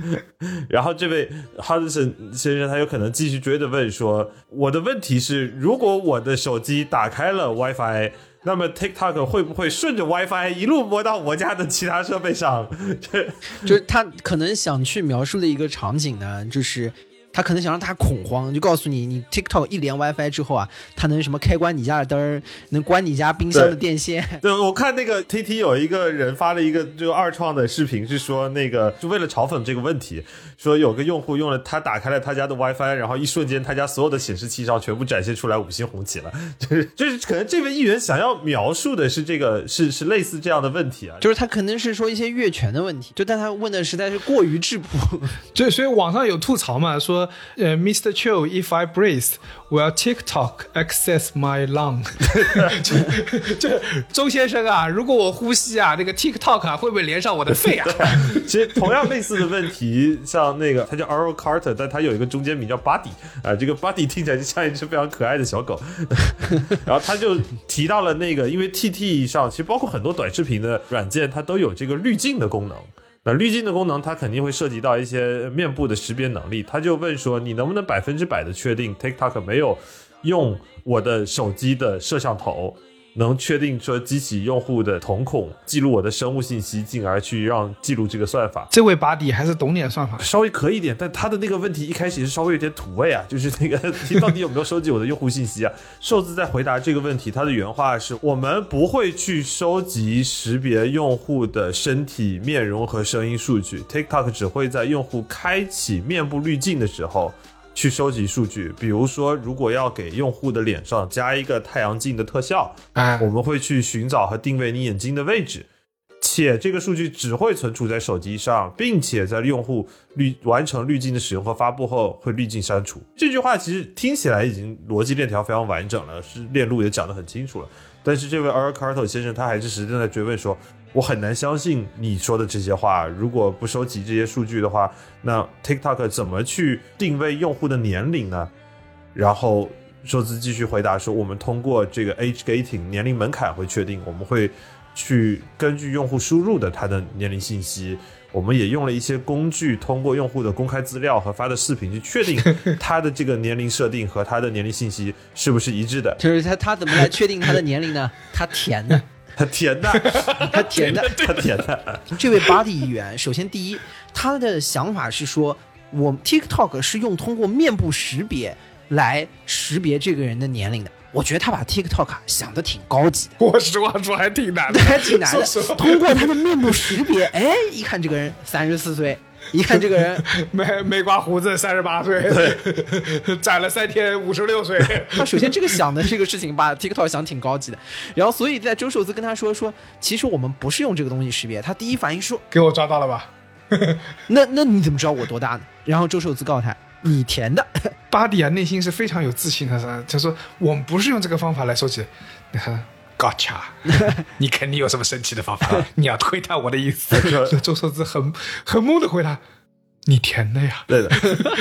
然后这位 Hudson 先生他有可能继续追着问说：“我的问题是，如果我的手机打开了 WiFi。”那么 TikTok 会不会顺着 WiFi 一路摸到我家的其他设备上？这 就是他可能想去描述的一个场景呢，就是他可能想让大家恐慌，就告诉你，你 TikTok 一连 WiFi 之后啊，它能什么开关你家的灯，能关你家冰箱的电线。对，我看那个 T T 有一个人发了一个就二创的视频，是说那个就为了嘲讽这个问题，说有个用户用了他打开了他家的 WiFi，然后一瞬间他家所有的显示器上全部展现出来五星红旗了，就是就是可能这位议员想要描述的是这个是是类似这样的问题啊，就是他可能是说一些越权的问题，就但他问的实在是过于质朴。所以，所以网上有吐槽嘛，说呃，Mr. Chill if I breathe, will TikTok access my lung？就就周先生啊，如果我呼吸啊，那个 TikTok 啊，会不会连上我的肺啊？其实同样类似的问题，像那个他叫 Earl Carter，但他有一个中间名叫 Buddy 啊、这个 Buddy 听起来就像一只非常可爱的小狗。然后他就提到了那个，因为 TT 上其实包括很多短视频的软件，它都有这个滤镜的功能。那滤镜的功能，它肯定会涉及到一些面部的识别能力。他就问说，你能不能百分之百的确定 TikTok 没有用我的手机的摄像头？能确定说激起用户的瞳孔，记录我的生物信息，进而去让记录这个算法。这位把底还是懂点算法。稍微可以点，但他的那个问题一开始是稍微有点土味啊，就是那个你到底有没有收集我的用户信息啊？瘦子在回答这个问题，他的原话是我们不会去收集识别用户的身体、面容和声音数据，TikTok 只会在用户开启面部滤镜的时候。去收集数据，比如说，如果要给用户的脸上加一个太阳镜的特效，哎我们会去寻找和定位你眼睛的位置，且这个数据只会存储在手机上，并且在用户滤完成滤镜的使用和发布后会滤镜删除。这句话其实听起来已经逻辑链条非常完整了，是链路也讲得很清楚了。但是这位 Earl Carter 先生他还是始终在追问说，我很难相信你说的这些话。如果不收集这些数据的话，那 TikTok 怎么去定位用户的年龄呢？然后寿兹继续回答说，我们通过这个 age gating 年龄门槛会确定，我们会去根据用户输入的他的年龄信息，我们也用了一些工具，通过用户的公开资料和发的视频去确定 他的这个年龄设定和他的年龄信息是不是一致的。就是他他怎么来确定他的年龄呢？他填的，他 甜的，他甜的。他甜的，这位 Body 议员，首先第一，他的想法是说，我 TikTok 是用通过面部识别来识别这个人的年龄的。我觉得他把 TikTok 啊想的挺高级的。我实话说还挺难的，还挺难的。通过他的面部识别，哎，一看这个人三十四岁，一看这个人，没没刮胡子，三十八岁，攒了三天，五十六岁。他首先这个想的这个事情把 TikTok 想挺高级的，然后所以在周寿司跟他说说，其实我们不是用这个东西识别，他第一反应说，给我抓到了吧？那那你怎么知道我多大呢？然后周寿司告诉他，你填的，巴迪啊，内心是非常有自信的，他他说我们不是用这个方法来收集。你看，Gotcha，你肯定有什么神奇的方法，你要窥探我的意思。周寿之很很懵的回答，你填的呀？对的，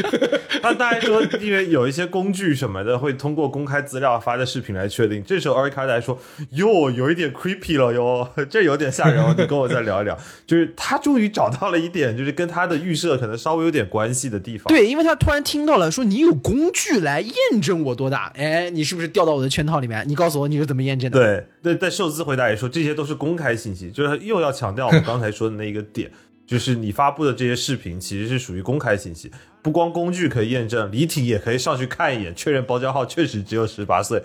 他大概说，因为有一些工具什么的会通过公开资料发的视频来确定。这时候奥利卡来说：“哟，有一点 creepy 了哟，这有点吓人哦，你跟我再聊一聊。”就是他终于找到了一点，就是跟他的预设可能稍微有点关系的地方。对，因为他突然听到了说你有工具来验证我多大，哎，你是不是掉到我的圈套里面？你告诉我你是怎么验证的？对对，但寿司回答也说这些都是公开信息，就是又要强调我们刚才说的那一个点，就是你发布的这些视频其实是属于公开信息，不光工具可以验证，李挺也可以上去看一眼，确认包浆号确实只有十八岁。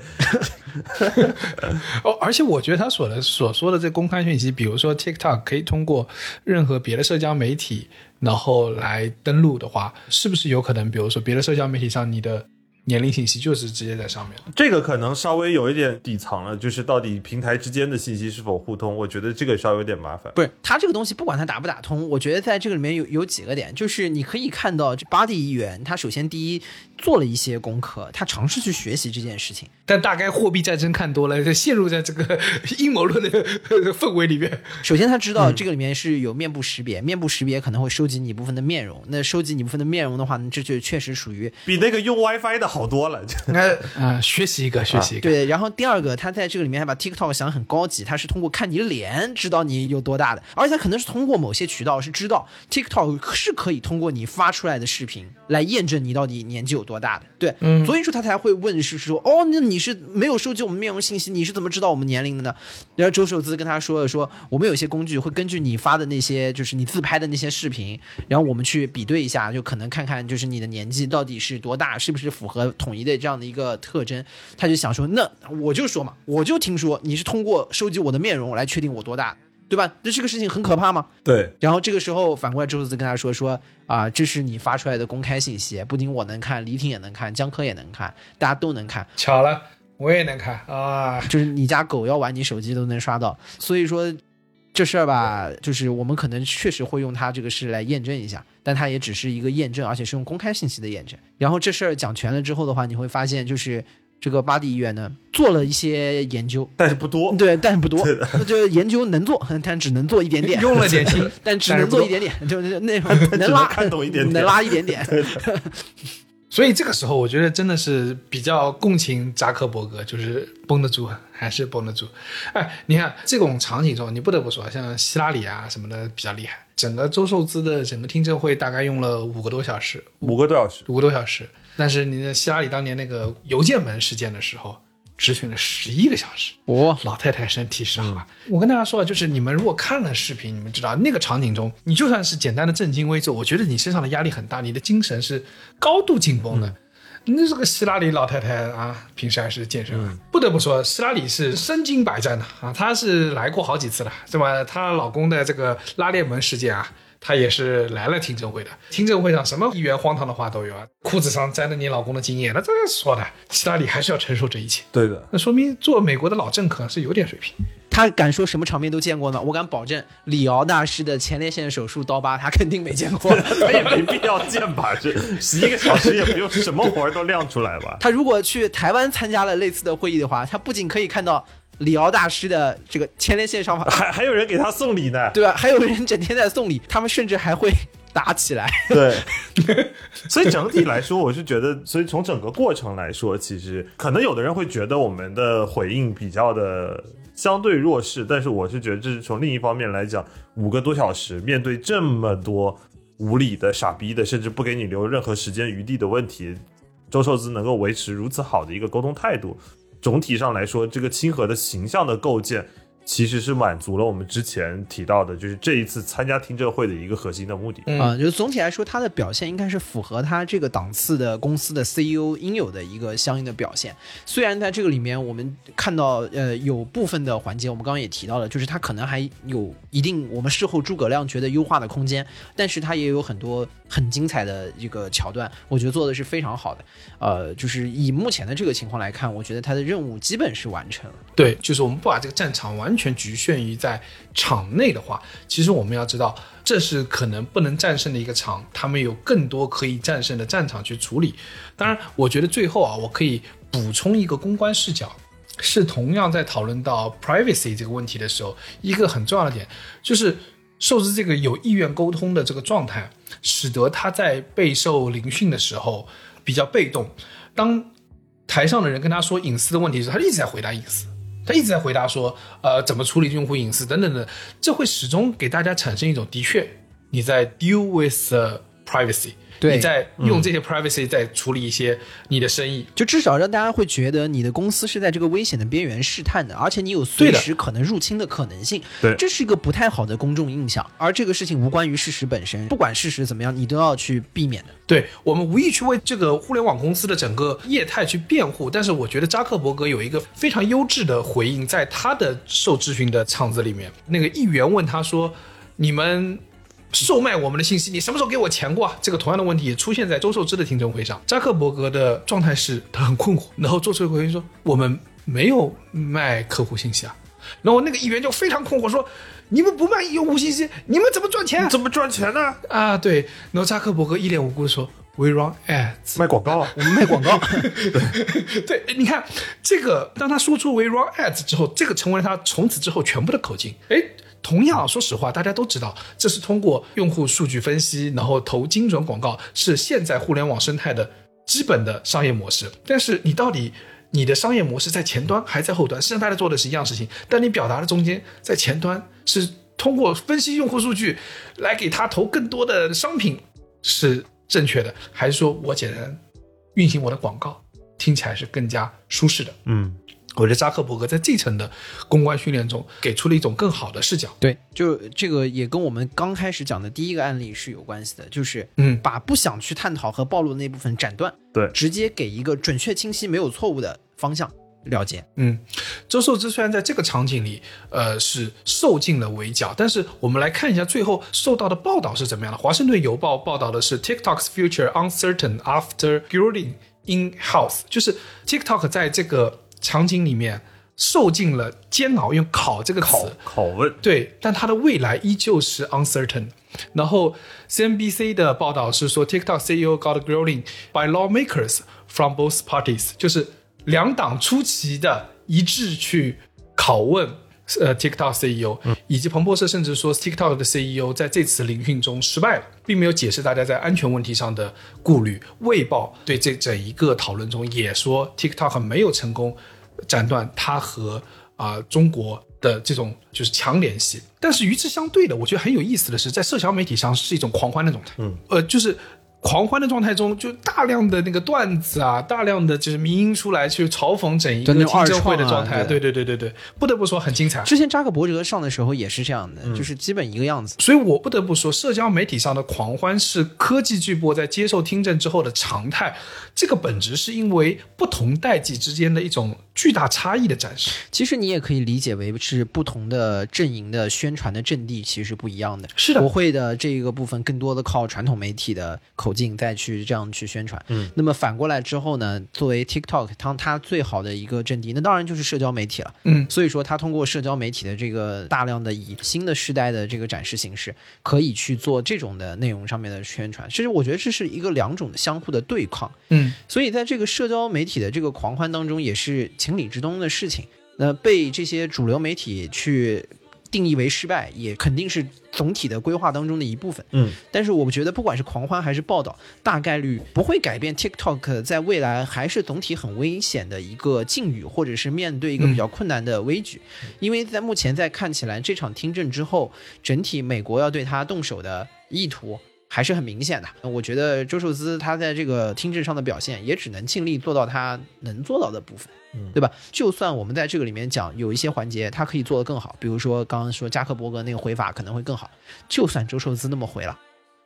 哦，而且我觉得他所的所说的这公开信息，比如说 TikTok 可以通过任何别的社交媒体，然后来登录的话，是不是有可能，比如说别的社交媒体上你的年龄信息就是直接在上面？这个可能稍微有一点底层了，就是到底平台之间的信息是否互通，我觉得这个稍微有点麻烦。不是，它这个东西不管它打不打通，我觉得在这个里面有有几个点，就是你可以看到这巴蒂议员，它首先第一做了一些功课，他尝试去学习这件事情。但大概货币战争看多了，就陷入在这个阴谋论的氛围里面。首先他知道这个里面是有面部识别，面部识别可能会收集你一部分的面容，那收集你部分的面容的话，这就确实属于比那个用 WiFi 的好多了。那 啊，学习一个，学习一个。对，然后第二个，他在这个里面还把 TikTok 想得很高级，他是通过看你脸知道你有多大的，而且他可能是通过某些渠道是知道 TikTok 是可以通过你发出来的视频来验证你到底年纪有多大的。对，嗯所以说他才会问是说，哦，那你是没有收集我们面容信息，你是怎么知道我们年龄的呢？然后周受资跟他说了说，我们有些工具会根据你发的那些，就是你自拍的那些视频，然后我们去比对一下，就可能看看就是你的年纪到底是多大，是不是符合统一的这样的一个特征。他就想说，那我就说嘛，我就听说你是通过收集我的面容来确定我多大，对吧？那这个事情很可怕吗？对，然后这个时候反过来，周受资跟他说说啊、这是你发出来的公开信息，不仅我能看，李挺也能看，江科也能看，大家都能看。巧了，我也能看啊。就是你家狗要玩你手机都能刷到，所以说这事儿吧，就是我们可能确实会用它这个事来验证一下，但它也只是一个验证，而且是用公开信息的验证。然后这事儿讲全了之后的话，你会发现就是这个巴蒂医院呢做了一些研究。但是不多。对，但是不多，那就研究能做，但只能做一点点，用了点心但只能做一点点，就是那种 能只能拉看懂一点点能拉一点点。所以这个时候，我觉得真的是比较共情扎克伯格，就是绷得住，还是绷得住。哎，你看这种场景中，你不得不说，像希拉里啊什么的比较厉害。整个周受资的整个听证会大概用了五个多小时，五个多小时，五个多小时。但是你的希拉里当年那个邮件门事件的时候，执行了十一个小时。哦，老太太身体是好啊。我跟大家说啊，就是你们如果看了视频，你们知道那个场景中，你就算是简单的正襟危坐，我觉得你身上的压力很大，你的精神是高度紧绷的。那这个希拉里老太太啊，平时还是健身啊，不得不说，希拉里是身经百战的啊，她是来过好几次了，是吧？她老公的这个拉链门事件啊，她也是来了听证会的。听证会上什么议员荒唐的话都有啊，裤子上沾着你老公的精液，那这个说的，希拉里还是要承受这一切。对的，那说明做美国的老政客是有点水平。他敢说什么场面都见过呢？我敢保证，李敖大师的前列腺手术刀疤，他肯定没见过。他也没必要见吧？这十一个小时也不用什么活儿都亮出来吧？他如果去台湾参加了类似的会议的话，他不仅可以看到李敖大师的这个前列腺上方，还还有人给他送礼呢。对吧？还有人整天在送礼，他们甚至还会打起来。对，所以整体来说，我是觉得，所以从整个过程来说，其实可能有的人会觉得我们的回应比较的相对弱势，但是我是觉得这是从另一方面来讲，五个多小时面对这么多无理的、傻逼的，甚至不给你留任何时间余地的问题，周寿资能够维持如此好的一个沟通态度，总体上来说，这个亲和的形象的构建。其实是满足了我们之前提到的，就是这一次参加听证会的一个核心的目的。嗯啊、就是总体来说，他的表现应该是符合他这个档次的公司的 CEO 应有的一个相应的表现。虽然在这个里面，我们看到呃有部分的环节，我们刚刚也提到了，就是他可能还有一定我们事后诸葛亮觉得优化的空间，但是他也有很多很精彩的一个桥段，我觉得做的是非常好的。呃，就是以目前的这个情况来看，我觉得他的任务基本是完成了。对，就是我们不把这个战场完完全局限于在场内的话，其实我们要知道，这是可能不能战胜的一个场，他们有更多可以战胜的战场去处理。当然，我觉得最后啊，我可以补充一个公关视角，是同样在讨论到 privacy 这个问题的时候，一个很重要的点就是。受制这个有意愿沟通的这个状态，使得他在备受聆讯的时候比较被动。当台上的人跟他说隐私的问题时，他一直在回答隐私，他一直在回答说，呃，怎么处理用户隐私等等的，这会始终给大家产生一种的确你在 deal with privacy，你在用这些 privacy 在处理一些你的生意。就至少让大家会觉得你的公司是在这个危险的边缘试探的，而且你有随时可能入侵的可能性。对这是一个不太好的公众印象。而这个事情无关于事实本身，不管事实怎么样，你都要去避免的。对我们无意去为这个互联网公司的整个业态去辩护，但是我觉得扎克伯格有一个非常优质的回应，在他的受咨询的场子里面，那个议员问他说：“你们。”售卖我们的信息，你什么时候给我钱过啊？这个同样的问题也出现在周受之的听证会上。扎克伯格的状态是他很困惑，然后做出一个回应说：“我们没有卖客户信息啊。”然后那个议员就非常困惑说：“你们不卖用户信息，你们怎么赚钱啊？怎么赚钱呢？啊，对。然后扎克伯格一脸无辜的说：“We run ads。卖广告啊。我们卖广告，对，你看这个，当他说出 “We run ads” 之后，这个成为了他从此之后全部的口径。哎，同样，说实话，大家都知道，这是通过用户数据分析，然后投精准广告，是现在互联网生态的基本的商业模式。但是你到底你的商业模式在前端还在后端？实际上大家做的是一样事情，但你表达的中间在前端是通过分析用户数据来给他投更多的商品是正确的，还是说我简单运行我的广告听起来是更加舒适的？嗯，我觉得扎克伯格在这层的公关训练中给出了一种更好的视角。对，就这个也跟我们刚开始讲的第一个案例是有关系的，就是嗯把不想去探讨和暴露的那部分斩断，对直接给一个准确、清晰、没有错误的方向了结。嗯，周受之虽然在这个场景里，呃，是受尽了围剿，但是我们来看一下最后受到的报道是怎么样的。华盛顿邮报报道的是 TikTok's future uncertain after grilling in house，就是 TikTok 在这个场景里面受尽了煎熬，用“考”这个词拷拷问，对，但它的未来依旧是 uncertain。然后 CNBC 的报道是说，TikTok CEO got grilling by lawmakers from both parties，就是两党出奇的一致去拷问呃 TikTok CEO，、以及彭博社甚至说 TikTok 的 CEO 在这次聆讯中失败了，并没有解释大家在安全问题上的顾虑。卫报对这整一个讨论中也说 TikTok 没有成功斩断它和啊、中国的这种就是强联系。但是与之相对的，我觉得很有意思的是，在社交媒体上是一种狂欢的状态。嗯，呃，就是。狂欢的状态中，就大量的那个段子啊，大量的就是民音出来去嘲讽整一个听证会的状态，对对对对对对，不得不说很精彩。之前扎克伯格上的时候也是这样的，就是基本一个样子。所以我不得不说，社交媒体上的狂欢是科技巨擘在接受听证之后的常态。这个本质是因为不同代际之间的一种巨大差异的展示。其实你也可以理解为是不同的阵营的宣传的阵地其实是不一样的。是的国会的这个部分更多的靠传统媒体的口径再去这样去宣传。嗯，那么反过来之后呢，作为 TikTok 它它最好的一个阵地，那当然就是社交媒体了。嗯，所以说它通过社交媒体的这个大量的以新的时代的这个展示形式，可以去做这种的内容上面的宣传。其实我觉得这是一个两种的相互的对抗。嗯所以在这个社交媒体的这个狂欢当中，也是情理之中的事情。那被这些主流媒体去定义为失败，也肯定是总体的规划当中的一部分。嗯，但是我觉得，不管是狂欢还是报道，大概率不会改变 TikTok 在未来还是总体很危险的一个境遇，或者是面对一个比较困难的危局。因为在目前在看起来，这场听证之后，整体美国要对他动手的意图。还是很明显的，我觉得周受资他在这个听证上的表现，也只能尽力做到他能做到的部分，对吧？就算我们在这个里面讲有一些环节他可以做得更好，比如说刚刚说加克伯格那个回法可能会更好，就算周受资那么回了，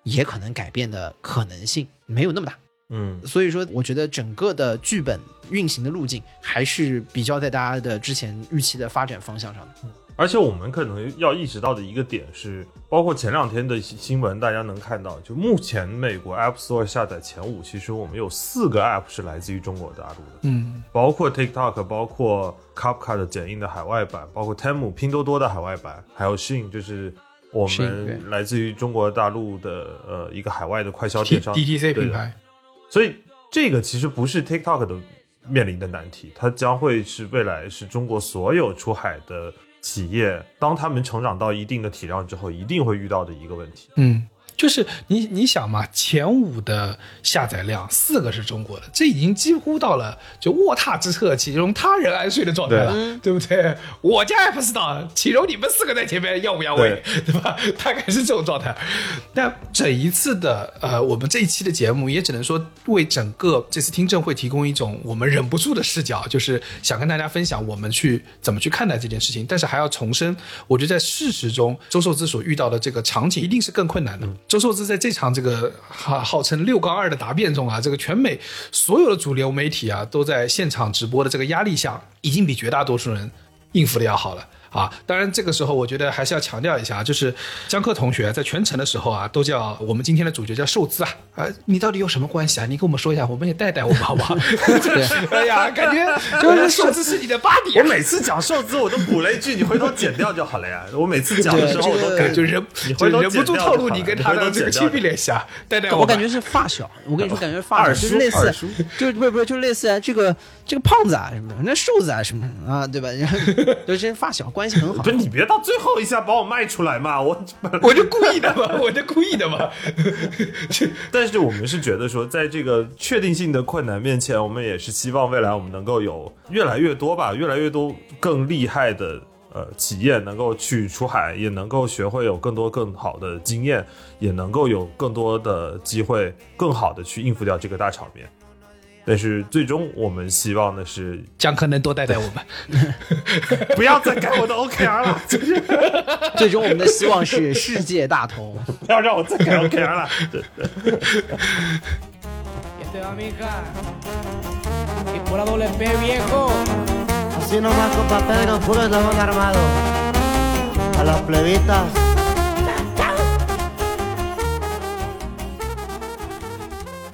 也可能改变的可能性没有那么大。嗯，所以说，我觉得整个的剧本运行的路径还是比较在大家的之前预期的发展方向上的。而且我们可能要意识到的一个点是，包括前两天的新闻，大家能看到，就目前美国 App Store 下载前五，其实我们有四个 App 是来自于中国大陆的，嗯。包括 TikTok，包括 Kapka 的剪映的海外版，包括 Temu 拼多多的海外版，还有 Shein，就是我们来自于中国大陆的呃一个海外的快消电商。DTC 品牌，所以这个其实不是 TikTok 的面临的难题，它将会是未来是中国所有出海的企业，当他们成长到一定的体量之后，一定会遇到的一个问题。嗯，就是你你想嘛，前五的下载量四个是中国的，这已经几乎到了就卧榻之侧岂容他人安睡的状态了，对不对？我家 App Store 岂容你们四个在前面耀武扬威，对吧？大概是这种状态。那整一次的呃，我们这一期的节目也只能说为整个这次听证会提供一种我们忍不住的视角，就是想跟大家分享我们去怎么去看待这件事情。但是还要重申，我觉得在事实中，周受资所遇到的这个场景一定是更困难的。周受资在这场这个号号称六杠二的答辩中啊，这个全美所有的主流媒体啊都在现场直播的这个压力下，已经比绝大多数人应付的要好了。啊，当然这个时候我觉得还是要强调一下，就是江克同学在全程的时候啊，都叫我们今天的主角叫寿姿啊，啊，你到底有什么关系啊？你跟我们说一下，我们也带带我们好不好？哎呀，感觉就是受资是你的 buddy 我啊。每次讲受资，我都补了一句，你回头剪掉就好了呀。我每次讲的时候，我都感觉就忍你回头就忍不住剪掉透露就好了你跟他的这个亲密联系啊，带带我我感觉是发小，我跟你说，感觉发小，二叔就是类似二叔，就是不是不是，就是类似啊，这个这个胖子啊什么的，那瘦子啊什么的啊，对吧？然后都是发小，关系很好不。是你别到最后一下把我卖出来嘛，我。我就故意的嘛，我就故意的嘛。但是我们是觉得说，在这个确定性的困难面前，我们也是希望未来我们能够有越来越多吧，越来越多更厉害的呃企业能够去出海，也能够学会有更多更好的经验，也能够有更多的机会，更好的去应付掉这个大场面。但是最终我们希望的是，江科能多带带我们。不要再改我的 OKR 了，就 是最终我们的希望是世界大同。不要让我再改 OKR 了。对 Y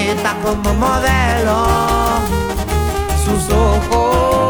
bonita como modelo. Sus ojos